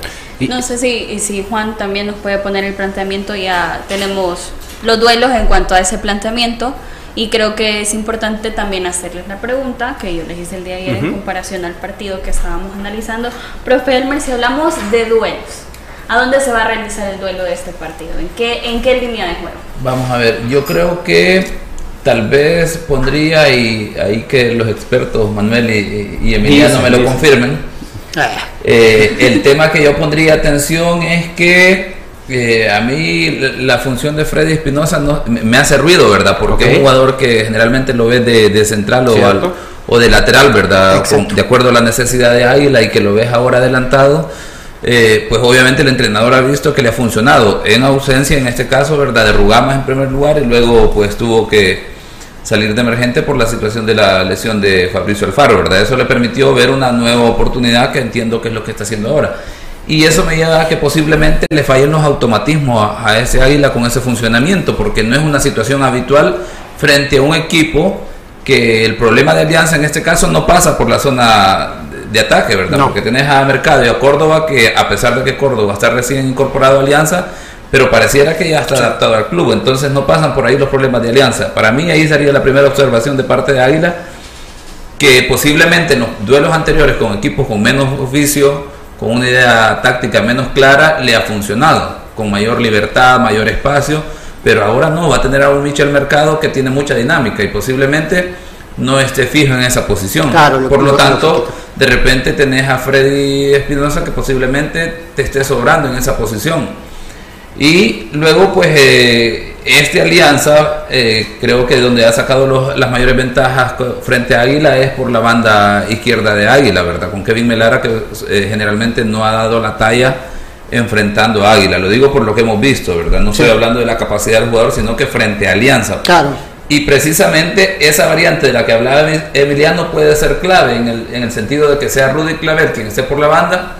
No sé si, si Juan también nos puede poner el planteamiento, ya tenemos los duelos en cuanto a ese planteamiento. Y creo que es importante también hacerles la pregunta que yo les hice el día de ayer en comparación al partido que estábamos analizando. Profe Elmer, si hablamos de duelos, ¿a dónde se va a realizar el duelo de este partido? ¿En qué, en qué línea de juego? Vamos a ver, yo creo que tal vez pondría, y ahí que los expertos Manuel y, Emiliano me lo confirmen, ah. eh, el tema que yo pondría atención es que Eh, a mí la función de Freddy Espinosa no, me hace ruido, ¿verdad? Porque es un jugador que generalmente lo ves de, central o, o, de lateral, ¿verdad? de acuerdo a la necesidad de Águila y que lo ves ahora adelantado. Eh, pues obviamente el entrenador ha visto que le ha funcionado en ausencia, en este caso, ¿verdad? De Rugamas en primer lugar y luego pues tuvo que salir de emergente por la situación de la lesión de Fabricio Alfaro, ¿verdad? Eso le permitió ver una nueva oportunidad que entiendo que es lo que está haciendo ahora. Y eso me lleva a que posiblemente le fallen los automatismos a, ese águila con ese funcionamiento, porque no es una situación habitual frente a un equipo que el problema de Alianza en este caso no pasa por la zona de ataque, ¿verdad? Porque tenés a Mercado y a Córdoba que a pesar de que Córdoba está recién incorporado a Alianza, pero pareciera que ya está adaptado al club, entonces no pasan por ahí los problemas de Alianza. Para mí ahí sería la primera observación de parte de Águila, que posiblemente en los duelos anteriores con equipos con menos oficio, con una idea táctica menos clara, le ha funcionado, con mayor libertad, mayor espacio, pero ahora no, va a tener a un Michel Mercado que tiene mucha dinámica y posiblemente no esté fijo en esa posición. Por lo tanto, de repente tenés a Freddy Espinosa que posiblemente te esté sobrando en esa posición. Y luego, pues, eh, este Alianza, eh, creo que donde ha sacado las mayores ventajas frente a Águila es por la banda izquierda de Águila, ¿verdad? Con Kevin Melara, que eh, generalmente no ha dado la talla enfrentando a Águila. Lo digo por lo que hemos visto, ¿verdad? No estoy hablando de la capacidad del jugador, sino que frente a Alianza. Claro. Y precisamente esa variante de la que hablaba Emiliano puede ser clave en el, en el sentido de que sea Rudy Claver quien esté por la banda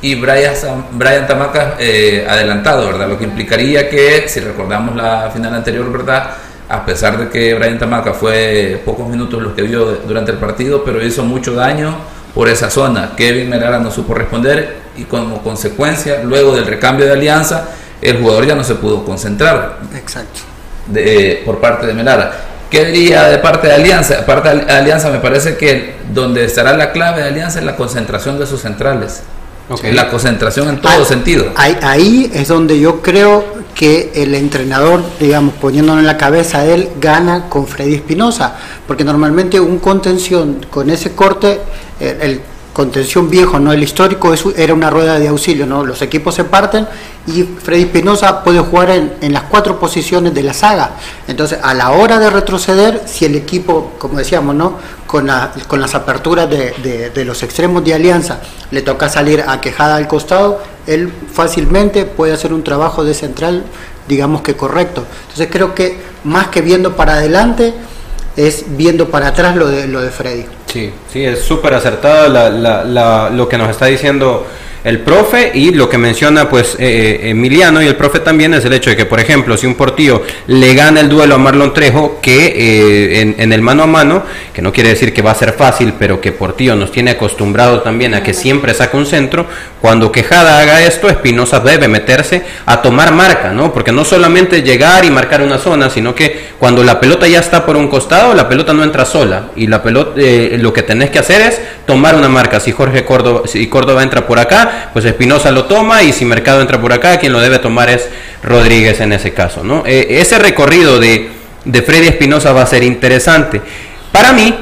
y Brian, Brian Tamaca eh, adelantado, ¿verdad? Lo que implicaría que, si recordamos la final anterior, ¿verdad? A pesar de que Brian Tamaca fue pocos minutos los que vio durante el partido, pero hizo mucho daño por esa zona. Kevin Melara no supo responder y como consecuencia, luego del recambio de alianza, el jugador ya no se pudo concentrar. Exacto. De, por parte de Melara. ¿Qué diría de parte de Alianza? Parte de Alianza me parece que donde estará la clave de Alianza es la concentración de sus centrales. La concentración en todo sentido. Ahí, es donde yo creo que el entrenador, digamos, poniéndolo en la cabeza de él, gana con Freddy Espinosa, porque normalmente un contención con ese corte, el contención viejo, no el histórico, era una rueda de auxilio, ¿no? Los equipos se parten y Freddy Espinosa puede jugar en, las cuatro posiciones de la saga. Entonces, a la hora de retroceder, si el equipo, como decíamos, ¿no? Con, con las aperturas de, de, los extremos de alianza le toca salir a quejada al costado, él fácilmente puede hacer un trabajo de central, digamos que correcto. Entonces, creo que más que viendo para adelante, es viendo para atrás lo de, lo de Freddy. Sí, sí, es súper acertado lo que nos está diciendo el profe y lo que menciona pues eh, eh, Emiliano y el profe también es el hecho de que por ejemplo si un portillo le gana el duelo a Marlon Trejo que eh, en, el mano a mano que no quiere decir que va a ser fácil pero que Portillo nos tiene acostumbrado también a que siempre saca un centro cuando Quejada haga esto Espinosa debe meterse a tomar marca no porque no solamente llegar y marcar una zona sino que cuando la pelota ya está por un costado la pelota no entra sola. Y la pelota lo que tenés que hacer es tomar una marca. Si Jorge Córdoba si Córdoba entra por acá pues Espinosa lo toma y si Mercado entra por acá, quien lo debe tomar es Rodríguez en ese caso. ¿no? Eh, ese recorrido de, de Freddy Espinosa va a ser interesante. Para mí,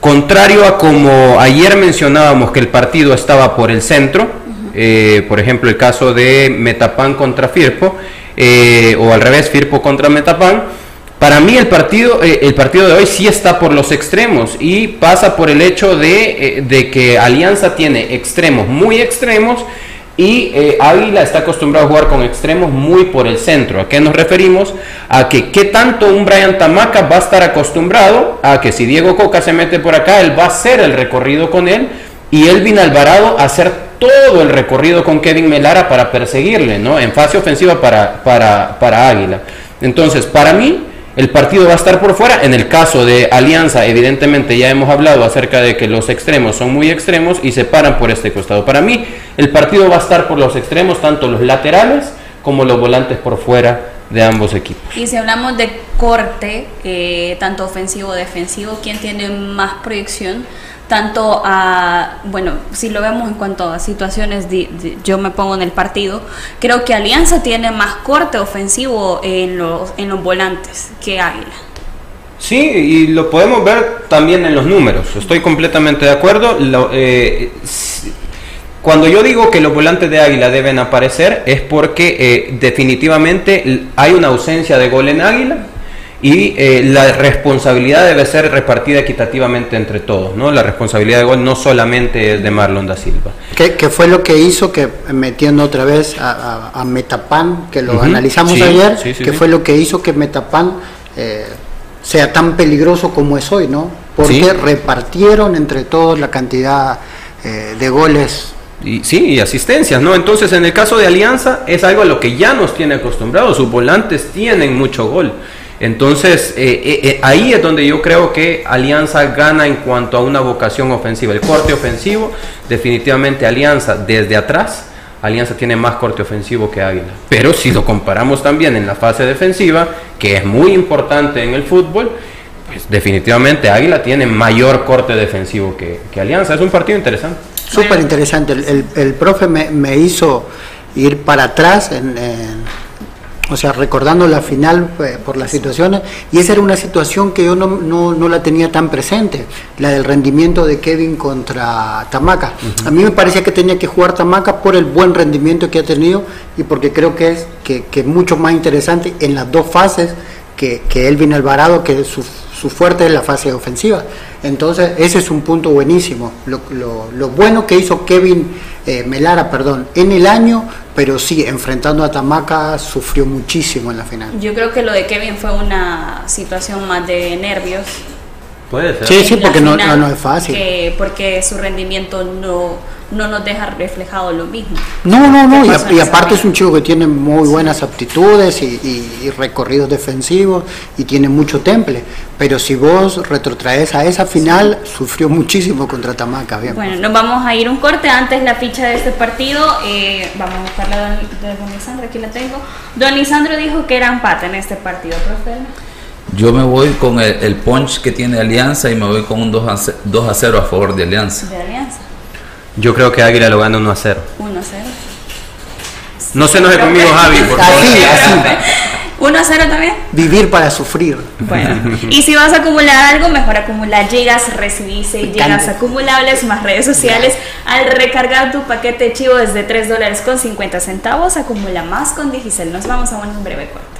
contrario a como ayer mencionábamos que el partido estaba por el centro, eh, por ejemplo el caso de Metapan contra Firpo, eh, o al revés, Firpo contra Metapan, para mí el partido, eh, el partido de hoy sí está por los extremos y pasa por el hecho de, eh, de que Alianza tiene extremos muy extremos y eh, Águila está acostumbrado a jugar con extremos muy por el centro. ¿A qué nos referimos? A que qué tanto un Brian Tamaca va a estar acostumbrado a que si Diego Coca se mete por acá, él va a hacer el recorrido con él y Elvin Alvarado a hacer todo el recorrido con Kevin Melara para perseguirle, ¿no? En fase ofensiva para, para, para Águila. Entonces, para mí, el partido va a estar por fuera. En el caso de Alianza, evidentemente ya hemos hablado acerca de que los extremos son muy extremos y se paran por este costado. Para mí, el partido va a estar por los extremos, tanto los laterales como los volantes por fuera de ambos equipos. Y si hablamos de corte, eh, tanto ofensivo o defensivo, ¿quién tiene más proyección? Tanto a, bueno, si lo vemos en cuanto a situaciones, yo me pongo en el partido, creo que Alianza tiene más corte ofensivo en los, en los volantes que Águila. Sí, y lo podemos ver también en los números, estoy completamente de acuerdo. Eh, Cuando yo digo que los volantes de Águila deben aparecer es porque eh, definitivamente hay una ausencia de gol en Águila y eh, la responsabilidad debe ser repartida equitativamente entre todos, ¿no? La responsabilidad de gol no solamente es de Marlon da Silva. ¿Qué, fue lo que hizo que, metiendo otra vez a, Metapan, que lo analizamos ayer, qué fue lo que hizo que Metapan eh, sea tan peligroso como es hoy, ¿no? Porque repartieron entre todos la cantidad eh, de goles y, sí, y asistencias, ¿no? Entonces, en el caso de Alianza, es algo a lo que ya nos tiene acostumbrados. Sus volantes tienen mucho gol. Entonces, eh, eh, eh, ahí es donde yo creo que Alianza gana en cuanto a una vocación ofensiva. El corte ofensivo, definitivamente Alianza desde atrás, Alianza tiene más corte ofensivo que Águila. Pero si lo comparamos también en la fase defensiva, que es muy importante en el fútbol, pues definitivamente Águila tiene mayor corte defensivo que, Alianza. Es un partido interesante. Súper interesante. El, profe me, hizo ir para atrás en o sea, recordando la final eh, por las situaciones, y esa era una situación que yo no, no, la tenía tan presente, la del rendimiento de Kevin contra Tamaca. A mí me parecía que tenía que jugar Tamaca por el buen rendimiento que ha tenido y porque creo que es que, que mucho más interesante en las dos fases que, que Elvin Alvarado, que su, su fuerte es la fase ofensiva. Entonces, ese es un punto buenísimo. Lo, lo, bueno que hizo Kevin eh, Melara, perdón, en el año pero sí, enfrentando a Tamaca sufrió muchísimo en la final. Yo creo que lo de Kevin fue una situación más de nervios. Puede ser. Sí, sí, porque no, no, es fácil. porque su rendimiento no no nos deja reflejado lo mismo. No, no, no, y, aparte es un chico que tiene muy buenas aptitudes y, recorridos defensivos y tiene mucho temple, pero si vos retrotraes a esa final, sufrió muchísimo contra Tamaca. Bien. Bueno, nos vamos a ir un corte antes la ficha de este partido, eh, vamos a buscarla de Don Lisandro, aquí la tengo. Don Lisandro dijo que era empate en este partido, profe. Yo me voy con el, punch que tiene Alianza y me voy con un 2 a, 2 a 0 a favor de Alianza. De Alianza. Yo creo que Águila lo gana 1 a 0. 1 a 0. No se enoje conmigo, Javi, por favor. Así, *laughs* así. 1 a 0 también. Vivir para sufrir. Bueno, *laughs* y si vas a acumular algo, mejor acumular llegas, recibirse y llegas acumulables más redes sociales. Al recargar tu paquete de chivo desde 3 dólares con 50 centavos, acumula más con Digicel. Nos vamos a un breve corte.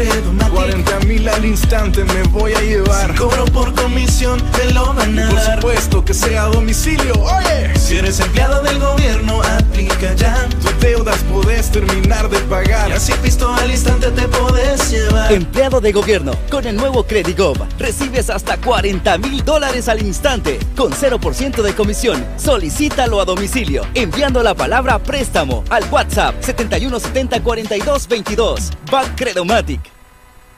Bacredo 40 mil al instante me voy a llevar. cobro por comisión, te lo van a Por supuesto que sea a domicilio. Oye, si eres empleado del gobierno, aplica ya. Tus deudas podés terminar de pagar. Y así visto al instante te podés llevar. Empleado de gobierno, con el nuevo Credigo recibes hasta 40 mil dólares al instante, con 0% de comisión. Solicítalo a domicilio, enviando la palabra préstamo al WhatsApp 7170 42 22. Credomatic.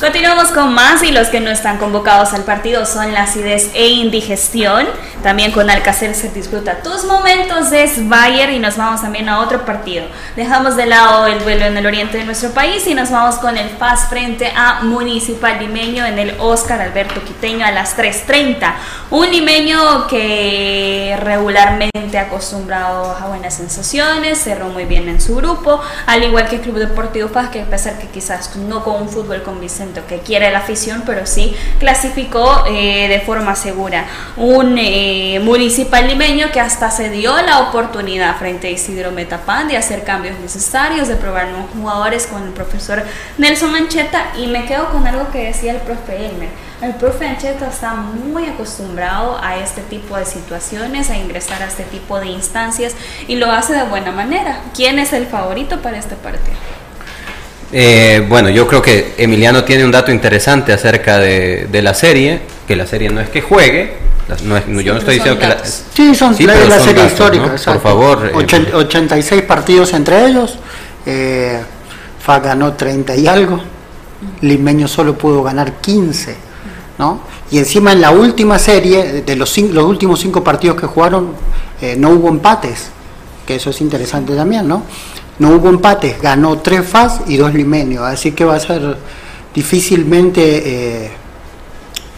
Continuamos con más y los que no están convocados al partido son la acidez e indigestión. También con Alcacer se disfruta tus momentos de Bayer y nos vamos también a otro partido. Dejamos de lado el duelo en el oriente de nuestro país y nos vamos con el FAS frente a Municipal Limeño en el Oscar Alberto Quiteño a las 3.30. Un limeño que regularmente acostumbrado a buenas sensaciones, cerró muy bien en su grupo, al igual que el Club Deportivo FAS que a pesar que quizás no con un fútbol convincente que quiere la afición, pero sí clasificó eh, de forma segura. Un eh, municipal limeño que hasta se dio la oportunidad frente a Isidro Metapán de hacer cambios necesarios, de probar nuevos jugadores con el profesor Nelson Mancheta y me quedo con algo que decía el profe Elmer. El profe Ancheta está muy acostumbrado a este tipo de situaciones, a ingresar a este tipo de instancias y lo hace de buena manera. ¿Quién es el favorito para este partido? Eh, bueno, yo creo que Emiliano tiene un dato interesante acerca de, la serie, que la serie no es que juegue, yo no estoy diciendo que la, sí son sí, la serie histórica, por favor. 86 eh, partidos entre ellos, eh, FA ganó 30 y algo, Limeño solo pudo ganar 15, ¿no? Y encima en la última serie, de los, los últimos cinco partidos que jugaron, eh, no hubo empates, que eso es interesante también, ¿no? No hubo empates, ganó tres FAS y dos Limeño, así que va a ser difícilmente... Eh,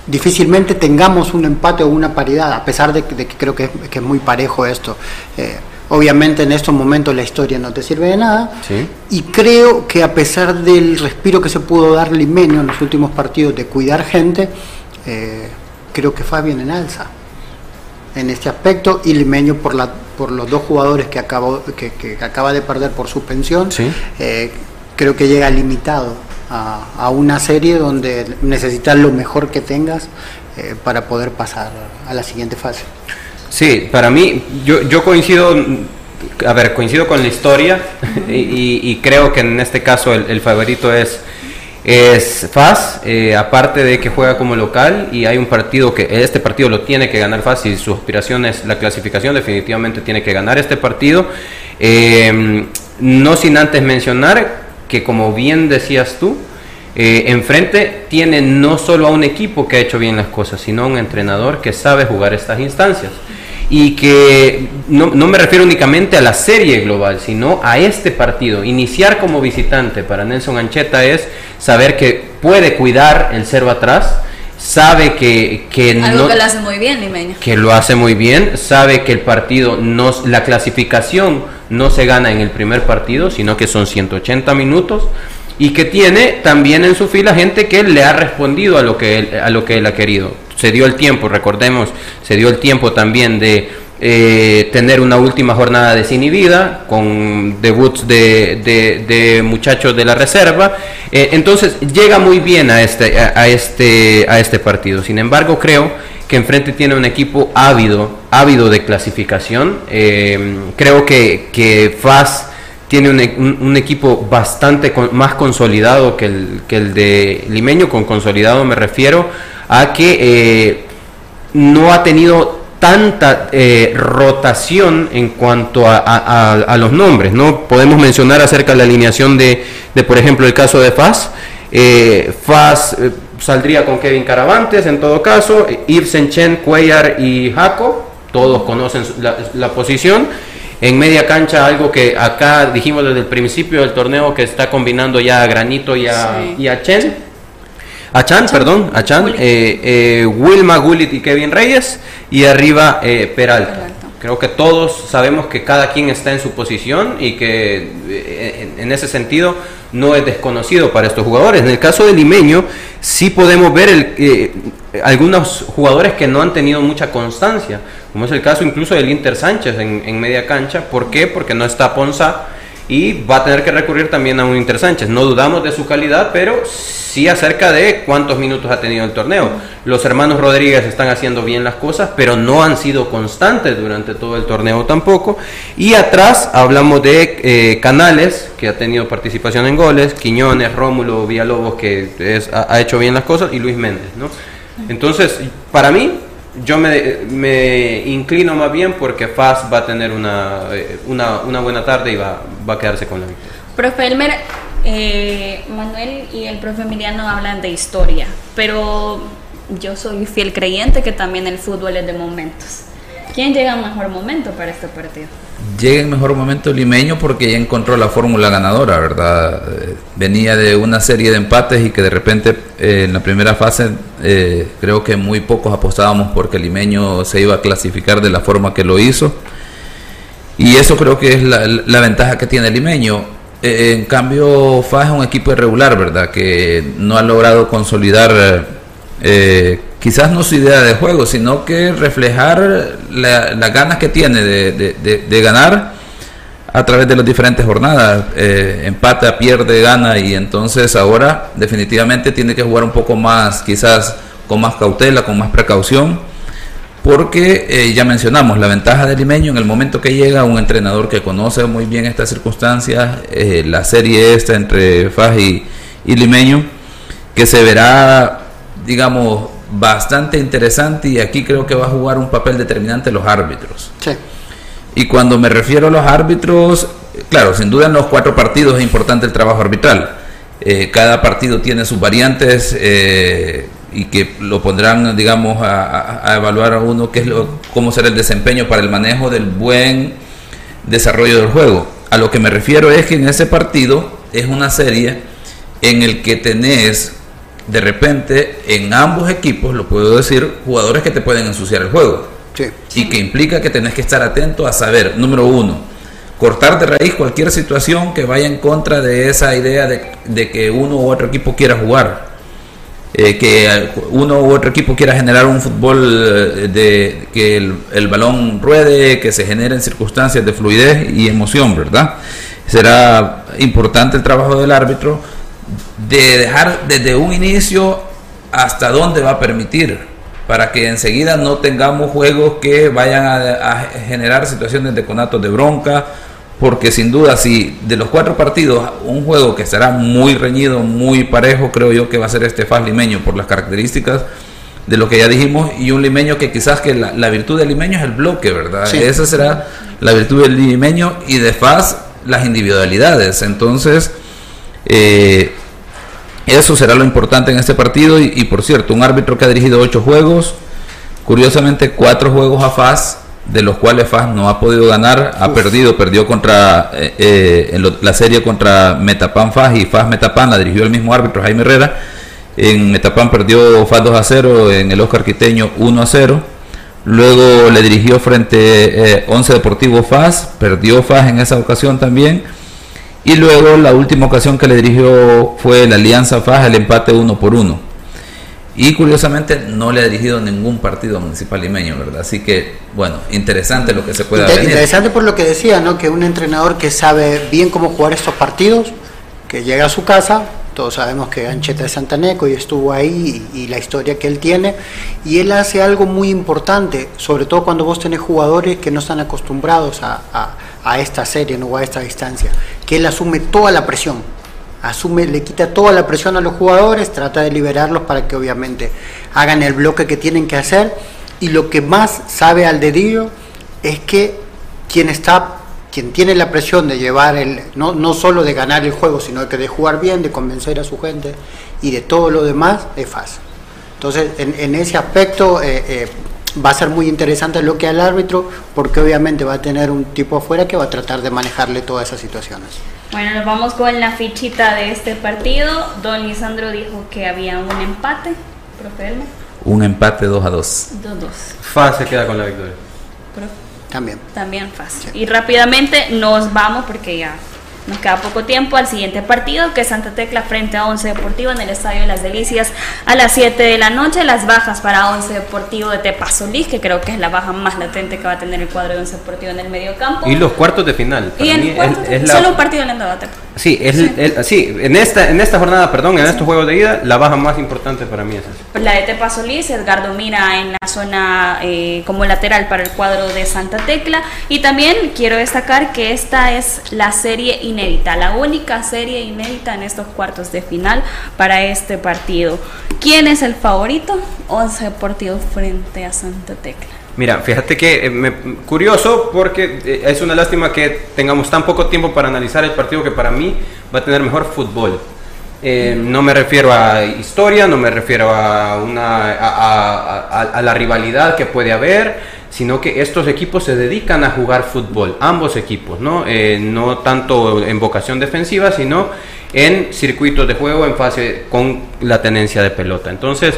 difícilmente tengamos un empate o una paridad, a pesar de, que creo que es, muy parejo esto. Eh, obviamente en estos momentos la historia no te sirve de nada. Y creo que a pesar del respiro que se pudo dar Limeño en los últimos partidos de cuidar gente, eh, creo que fue bien en alza en este aspecto y Limeño por la por los dos jugadores que acabó que, acaba de perder por suspensión eh, creo que llega limitado a, una serie donde necesitas lo mejor que tengas eh, para poder pasar a la siguiente fase. Sí para mí yo, yo coincido a ver coincido con la historia *laughs* y, creo que en este caso el favorito es es FAS, eh, aparte de que juega como local y hay un partido que este partido lo tiene que ganar FAS y su aspiración es la clasificación, definitivamente tiene que ganar este partido. Em, no sin antes mencionar que como bien decías tú, eh, enfrente tiene no solo a un equipo que ha hecho bien las cosas, sino a un entrenador que sabe jugar estas instancias y que no, no, me refiero únicamente a la serie global, sino a este partido. Iniciar como visitante para Nelson Ancheta es saber que puede cuidar el cero atrás, sabe que, que Algo que lo hace muy bien, Limeño. Que lo hace muy bien, sabe que el partido, no, la clasificación no se gana en el primer partido, sino que son 180 minutos y que tiene también en su fila gente que le ha respondido a lo que a lo que él ha querido se dio el tiempo, recordemos, se dio el tiempo también de eh, tener una última jornada desinhibida con debuts de, de, muchachos de la reserva. Eh, entonces llega muy bien a este, a, este, a este partido. Sin embargo, creo que enfrente tiene un equipo ávido, ávido de clasificación. Eh, creo que, que FAS tiene un, un, equipo bastante más consolidado que el, que el de Limeño. Con consolidado me refiero a que eh, no ha tenido tanta eh, rotación en cuanto a, los nombres. ¿no? Podemos mencionar acerca de la alineación de, de por ejemplo, el caso de Faz. Eh, Faz saldría con Kevin Caravantes en todo caso, Ibsen Chen, Cuellar y Jaco, todos conocen la, posición. En media cancha, algo que acá dijimos desde el principio del torneo que está combinando ya a Granito y a, y a Chen. A Chan, perdón, a Chan, eh, eh, Wilma Gullit y Kevin Reyes y arriba eh, Peralta. Creo que todos sabemos que cada quien está en su posición y que en, ese sentido no es desconocido para estos jugadores. En el caso de Limeño, sí podemos ver el, algunos jugadores que no han tenido mucha constancia, como es el caso incluso del Inter Sánchez en, en media cancha. ¿Por qué? Porque no está Ponza y va a tener que recurrir también a un Inter Sánchez. No dudamos de su calidad, pero sí acerca de cuántos minutos ha tenido el torneo. Los hermanos Rodríguez están haciendo bien las cosas, pero no han sido constantes durante todo el torneo tampoco. Y atrás hablamos de eh, Canales, que ha tenido participación en goles, Quiñones, Rómulo, Villalobos, que ha, hecho bien las cosas, y Luis Méndez. ¿no? Entonces, para mí, yo me, me, inclino más bien porque Faz va a tener una, eh, una, una buena tarde y va, va, a quedarse con la victoria. Profe Elmer, eh, Manuel y el profe Emiliano hablan de historia, pero yo soy fiel creyente que también el fútbol es de momentos. ¿Quién llega a mejor momento para este partido? Llega en mejor momento limeño porque ya encontró la fórmula ganadora, ¿verdad? Eh, venía de una serie de empates y que de repente eh, en la primera fase eh, creo que muy pocos apostábamos porque limeño se iba a clasificar de la forma que lo hizo. Y eso creo que es la, ventaja que tiene limeño. En cambio, FAS es un equipo irregular, ¿verdad? Que no ha logrado consolidar eh, quizás no su idea de juego, sino que reflejar las ganas que tiene de, ganar a través de las diferentes jornadas. Eh, empata, pierde, gana y entonces ahora definitivamente tiene que jugar un poco más, quizás con más cautela, con más precaución porque eh, ya mencionamos la ventaja del limeño en el momento que llega un entrenador que conoce muy bien estas circunstancias, la serie esta entre Faj y, limeño, que se verá, digamos, bastante interesante y aquí creo que va a jugar un papel determinante los árbitros. Y cuando me refiero a los árbitros, claro, sin duda en los cuatro partidos es importante el trabajo arbitral. Eh, cada partido tiene sus variantes, y que lo pondrán, digamos, a, evaluar a uno qué es lo, cómo será el desempeño para el manejo del buen desarrollo del juego. A lo que me refiero es que en ese partido es una serie en el que tenés de repente en ambos equipos, lo puedo decir, jugadores que te pueden ensuciar el juego. Y que implica que tenés que estar atento a saber, número uno, cortar de raíz cualquier situación que vaya en contra de esa idea de, de que uno u otro equipo quiera jugar. Eh, que uno u otro equipo quiera generar un fútbol eh, de que el, balón ruede, que se generen circunstancias de fluidez y emoción, ¿verdad? Será importante el trabajo del árbitro de dejar desde un inicio hasta dónde va a permitir para que enseguida no tengamos juegos que vayan a, a generar situaciones de conatos de bronca porque sin duda si de los cuatro partidos un juego que será muy reñido, muy parejo, creo yo que va a ser este FAS limeño por las características de lo que ya dijimos y un limeño que quizás que la, virtud del limeño es el bloque, ¿verdad? Esa será la virtud del limeño y de FAS las individualidades. Entonces, eh, eso será lo importante en este partido y, y, por cierto, un árbitro que ha dirigido ocho juegos, curiosamente cuatro juegos a FAS de los cuales FAS no ha podido ganar, ha perdido, perdió contra eh, eh, en la serie contra Metapan FAS y FAS Metapan la dirigió el mismo árbitro Jaime Herrera. En Metapan perdió FAS 2 a 0, en el Oscar Quiteño 1 a 0. Luego le dirigió frente eh, 11 Deportivo FAS, perdió FAS en esa ocasión también. Y luego la última ocasión que le dirigió fue la Alianza FAS, el empate 1 por 1. Y curiosamente no le ha dirigido ningún partido municipal limeño, ¿verdad? Así que, bueno, interesante lo que se puede Inter Interesante por lo que decía, ¿no? Que un entrenador que sabe bien cómo jugar estos partidos, que llega a su casa, todos sabemos que Ancheta es Santaneco y estuvo ahí y, la historia que él tiene, y él hace algo muy importante, sobre todo cuando vos tenés jugadores que no están acostumbrados a, a esta serie ¿no? o a esta distancia, que él asume toda la presión. Asume, le quita toda la presión a los jugadores, trata de liberarlos para que obviamente hagan el bloque que tienen que hacer. Y lo que más sabe al dedillo es que quien está quien tiene la presión de llevar el no, no solo de ganar el juego sino que de jugar bien de convencer a su gente y de todo lo demás es fácil entonces en, ese aspecto eh, eh, va a ser muy interesante lo que al árbitro porque obviamente va a tener un tipo afuera que va a tratar de manejarle todas esas situaciones bueno, nos vamos con la fichita de este partido. Don Lisandro dijo que había un empate. Profe Un empate 2 a 2. 2 2. Fa se queda con la victoria. También. También fácil. Y rápidamente nos vamos porque ya nos queda poco tiempo al siguiente partido, que es Santa Tecla frente a Once Deportivo en el Estadio de las Delicias a las 7 de la noche. Las bajas para Once Deportivo de Tepazolís, que creo que es la baja más latente que va a tener el cuadro de Once Deportivo en el medio campo. Y los cuartos de final. y en es, solo un partido le han dado a Tepa. Sí, es, sí. en, esta, en esta jornada, perdón, en estos juegos de ida, la baja más importante para mí es esa. La de Tepa Solís, Edgardo Mira en la zona eh, como lateral para el cuadro de Santa Tecla. Y también quiero destacar que esta es la serie inédita, la única serie inédita en estos cuartos de final para este partido. ¿Quién es el favorito? Once Deportivo frente a Santa Tecla. Mira, fíjate que eh, curioso porque eh, es una lástima que tengamos tan poco tiempo para analizar el partido que para mí va a tener mejor fútbol. Eh, no me refiero a historia, no me refiero a, una, a, la rivalidad que puede haber, sino que estos equipos se dedican a jugar fútbol, ambos equipos, ¿no? no tanto en vocación defensiva, sino en circuitos de juego en fase con la tenencia de pelota. Entonces,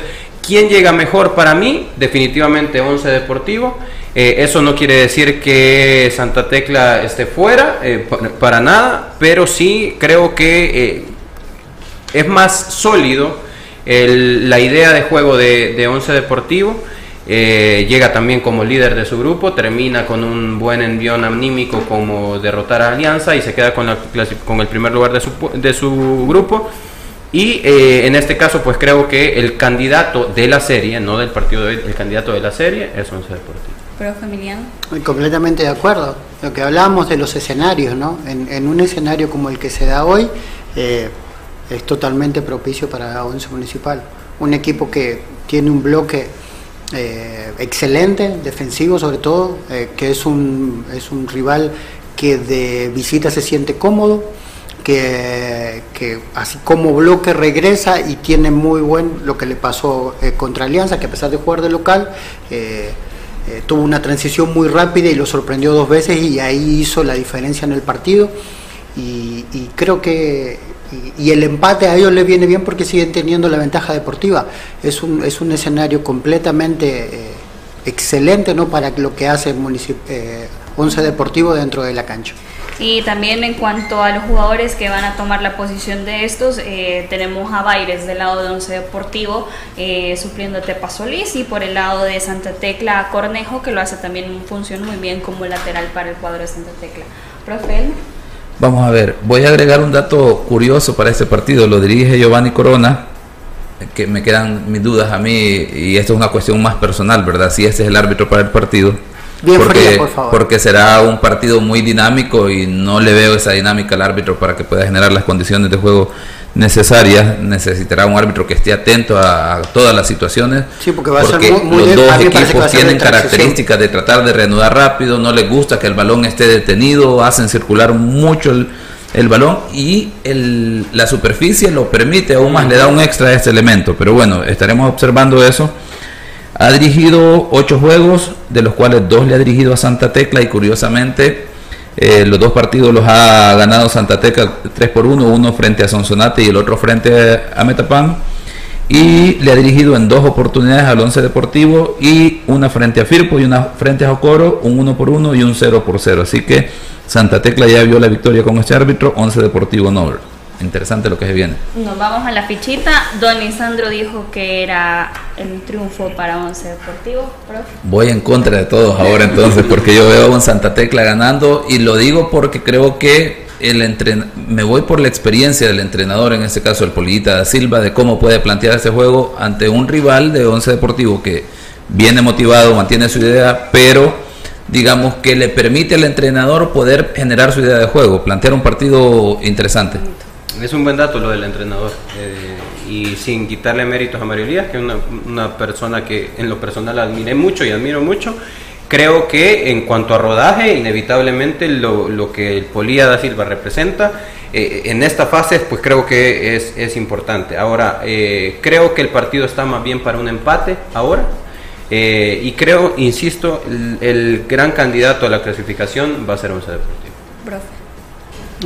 ¿Quién llega mejor para mí? Definitivamente Once Deportivo. Eh, eso no quiere decir que Santa Tecla esté fuera, eh, para, nada, pero sí creo que eh, es más sólido la idea de juego de, de Once Deportivo. Llega también como líder de su grupo, termina con un buen envión anímico como derrotar a Alianza y se queda con, la, con el primer lugar de su, de su grupo. Y en este caso, pues creo que el candidato de la serie, no del partido, el candidato de la serie es Once Deportivo. Profe Emiliano. Completamente de acuerdo. Lo que hablábamos de los escenarios, ¿no? En, un escenario como el que se da hoy, eh, es totalmente propicio para Once Municipal. Un equipo que tiene un bloque eh, excelente, defensivo sobre todo, eh, que es un, es un rival que de visita se siente cómodo, que, que, así como bloque regresa y tiene muy buen lo que le pasó contra Alianza, que a pesar de jugar de local, eh, tuvo una transición muy rápida y lo sorprendió dos veces y ahí hizo la diferencia en el partido. Y, creo que y, el empate a ellos les viene bien porque siguen teniendo la ventaja deportiva. Es un, es un escenario completamente eh, excelente ¿no? para lo que hace eh, Once Deportivo dentro de la cancha. Y también en cuanto a los jugadores que van a tomar la posición de estos, eh, tenemos a Baires del lado de Once Deportivo eh, supliendo a Tepa Solís y por el lado de Santa Tecla Cornejo que lo hace también funciona muy bien como lateral para el cuadro de Santa Tecla. Profe. Vamos a ver, voy a agregar un dato curioso para este partido, lo dirige Giovanni Corona, que me quedan mis dudas a mí y esto es una cuestión más personal, ¿verdad? Si este es el árbitro para el partido porque, Porque será un partido muy dinámico y no le veo esa dinámica al árbitro para que pueda generar las condiciones de juego necesarias. Necesitará un árbitro que esté atento a, todas las situaciones. Sí, porque, va a ser muy, los dos equipos tienen características de tratar de reanudar rápido, no les gusta que el balón esté detenido, hacen circular mucho el, balón y el, la superficie lo permite, aún más le da un extra a este elemento. Pero bueno, estaremos observando eso ha dirigido ocho juegos, de los cuales dos le ha dirigido a Santa Tecla y curiosamente eh, los dos partidos los ha ganado Santa Tecla 3 por 1, uno frente a Sonsonate y el otro frente a Metapán. Y le ha dirigido en dos oportunidades al Once Deportivo y una frente a Firpo y una frente a Jocoro, un 1 por 1 y un 0 por 0. Así que Santa Tecla ya vio la victoria con este árbitro, Once Deportivo no interesante lo que se viene. Nos vamos a la fichita. Don Lisandro dijo que era el triunfo para Once Deportivo. Voy en contra de todos ahora entonces, porque yo veo a un Santa Tecla ganando y lo digo porque creo que el entren me voy por la experiencia del entrenador, en este caso el Polita da Silva, de cómo puede plantear este juego ante un rival de Once Deportivo que viene motivado, mantiene su idea, pero digamos que le permite al entrenador poder generar su idea de juego, plantear un partido interesante. Es un buen dato lo del entrenador. Eh, y sin quitarle méritos a Mario Elías, que es una, persona que en lo personal admiré mucho y admiro mucho. Creo que en cuanto a rodaje, inevitablemente lo, que el Polía da Silva representa eh, en esta fase, pues creo que es, importante. Ahora, eh, creo que el partido está más bien para un empate ahora. y creo, insisto, el, gran candidato a la clasificación va a ser Once Deportivo.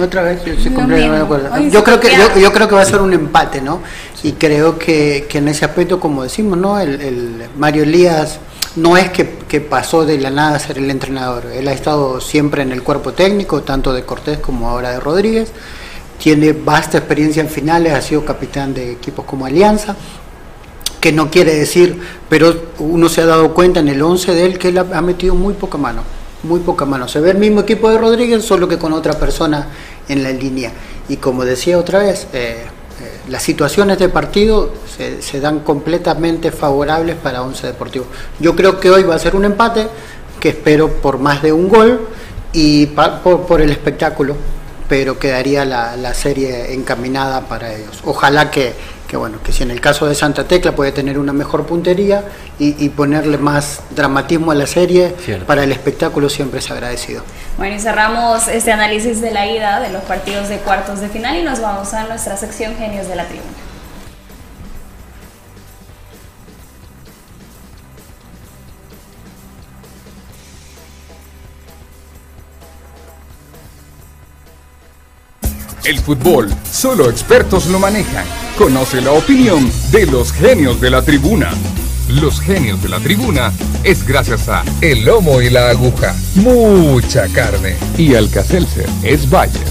Otra vez, yo estoy completamente de acuerdo. Yo creo, que, yo, creo que va a ser un empate, ¿no? Y creo que, en ese aspecto, como decimos, ¿no? El, Mario Elías no es que, pasó de la nada a ser el entrenador. Él ha estado siempre en el cuerpo técnico, tanto de Cortés como ahora de Rodríguez. Tiene vasta experiencia en finales, ha sido capitán de equipos como Alianza, que no quiere decir, pero uno se ha dado cuenta en el 11 de él que él ha metido muy poca mano muy poca mano. Se ve el mismo equipo de Rodríguez, solo que con otra persona en la línea. Y como decía otra vez, eh, eh, las situaciones de partido se, dan completamente favorables para Once Deportivo. Yo creo que hoy va a ser un empate, que espero por más de un gol y por, el espectáculo, pero quedaría la, la serie encaminada para ellos. Ojalá que que bueno, que si en el caso de Santa Tecla puede tener una mejor puntería y, ponerle más dramatismo a la serie, para el espectáculo siempre es agradecido. Bueno, y cerramos este análisis de la ida de los partidos de cuartos de final y nos vamos a nuestra sección Genios de la Tribuna. El fútbol, solo expertos lo manejan. Conoce la opinión de los genios de la tribuna. los genios de la tribuna, es gracias a El Lomo y la Aguja. Mucha carne. Y Alcacelser es Bayer.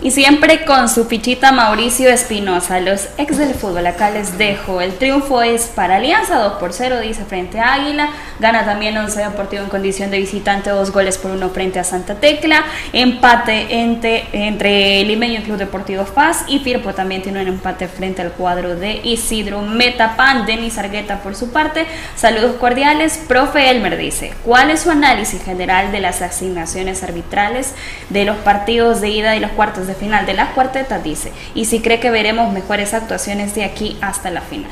Y siempre con su fichita Mauricio Espinosa, los ex del fútbol. Acá les dejo. El triunfo es para Alianza, 2 por 0, dice frente a Águila. Gana también Once Deportivo en condición de visitante, dos goles por uno frente a Santa Tecla. Empate entre, entre Limeño y Club Deportivo Faz. Y Firpo también tiene un empate frente al cuadro de Isidro Metapan. Denis Argueta por su parte. Saludos cordiales. Profe Elmer dice: ¿Cuál es su análisis general de las asignaciones arbitrales de los partidos de ida y los cuartos de final de las cuartetas, dice, y si cree que veremos mejores actuaciones de aquí hasta la final.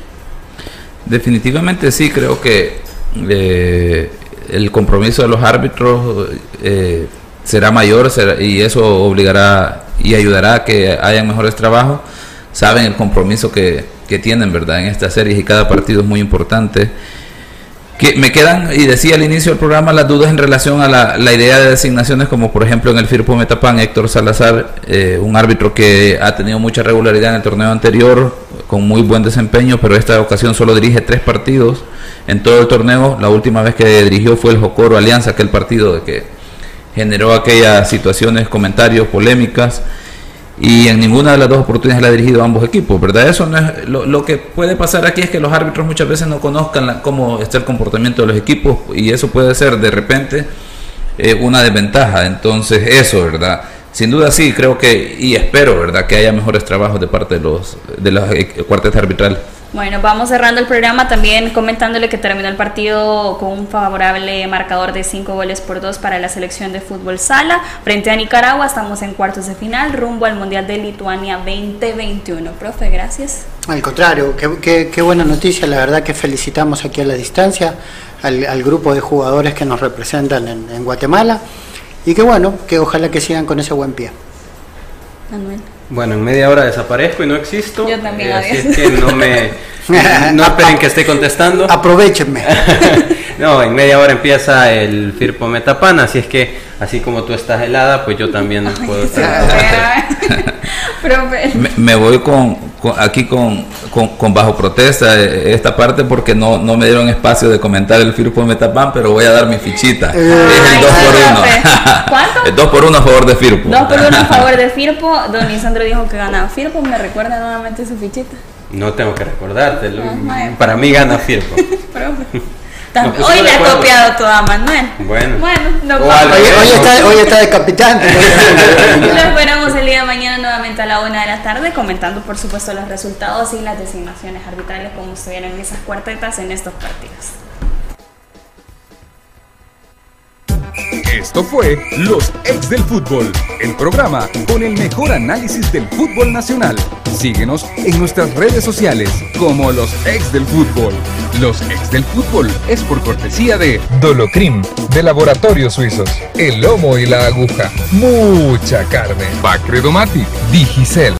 Definitivamente sí, creo que eh, el compromiso de los árbitros eh, será mayor y eso obligará y ayudará a que hayan mejores trabajos. Saben el compromiso que, que tienen, ¿verdad? En estas series y cada partido es muy importante que me quedan, y decía al inicio del programa, las dudas en relación a la, la idea de designaciones, como por ejemplo en el Firpo Metapan, Héctor Salazar, eh, un árbitro que ha tenido mucha regularidad en el torneo anterior, con muy buen desempeño, pero esta ocasión solo dirige tres partidos en todo el torneo. La última vez que dirigió fue el Jocoro Alianza, aquel partido de que generó aquellas situaciones, comentarios, polémicas y en ninguna de las dos oportunidades le ha dirigido a ambos equipos, ¿verdad? Eso no es, lo, que puede pasar aquí es que los árbitros muchas veces no conozcan cómo está el comportamiento de los equipos y eso puede ser de repente eh, una desventaja. Entonces, eso, ¿verdad? Sin duda sí, creo que y espero, ¿verdad? Que haya mejores trabajos de parte de los de las eh, cuartetas arbitrales. Bueno, vamos cerrando el programa también comentándole que terminó el partido con un favorable marcador de 5 goles por 2 para la selección de fútbol sala. Frente a Nicaragua estamos en cuartos de final rumbo al Mundial de Lituania 2021. Profe, gracias. Al contrario, qué, buena noticia. La verdad que felicitamos aquí a la distancia al, grupo de jugadores que nos representan en, en Guatemala. Y que bueno, que ojalá que sigan con ese buen pie. Manuel. Bueno, en media hora desaparezco y no existo. Yo también. Eh, así es que no me *laughs* no esperen que esté contestando. Aprovechenme. *laughs* no, en media hora empieza el Firpo Metapan, así es que así como tú estás helada, pues yo también *laughs* puedo estar. *laughs* me, voy con, aquí con, con, bajo protesta eh, esta parte porque no, no me dieron espacio de comentar el Firpo Metapan, pero voy a dar mi fichita. es el 2 por 1. *laughs* ¿Cuánto? El 2 por 1 a favor de Firpo. 2 por 1 a favor de Firpo. Don Lisandro dijo que ganaba Firpo. ¿Me recuerda nuevamente su fichita? No tengo que recordarte. para mí gana Firpo. Hoy le ha copiado toda Manuel. Bueno, bueno no hoy, hoy, está, hoy está de capitán. *laughs* Lo esperamos el día de mañana nuevamente a la una de la tarde, comentando por supuesto los resultados y las designaciones arbitrales como estuvieron en esas cuartetas en estos partidos. Esto fue Los Ex del Fútbol, el programa con el mejor análisis del fútbol nacional. Síguenos en nuestras redes sociales como Los Ex del Fútbol. Los Ex del Fútbol es por cortesía de Dolocrim, de Laboratorios Suizos, El Lomo y la Aguja, mucha carne, Bacredomatic, Digicel.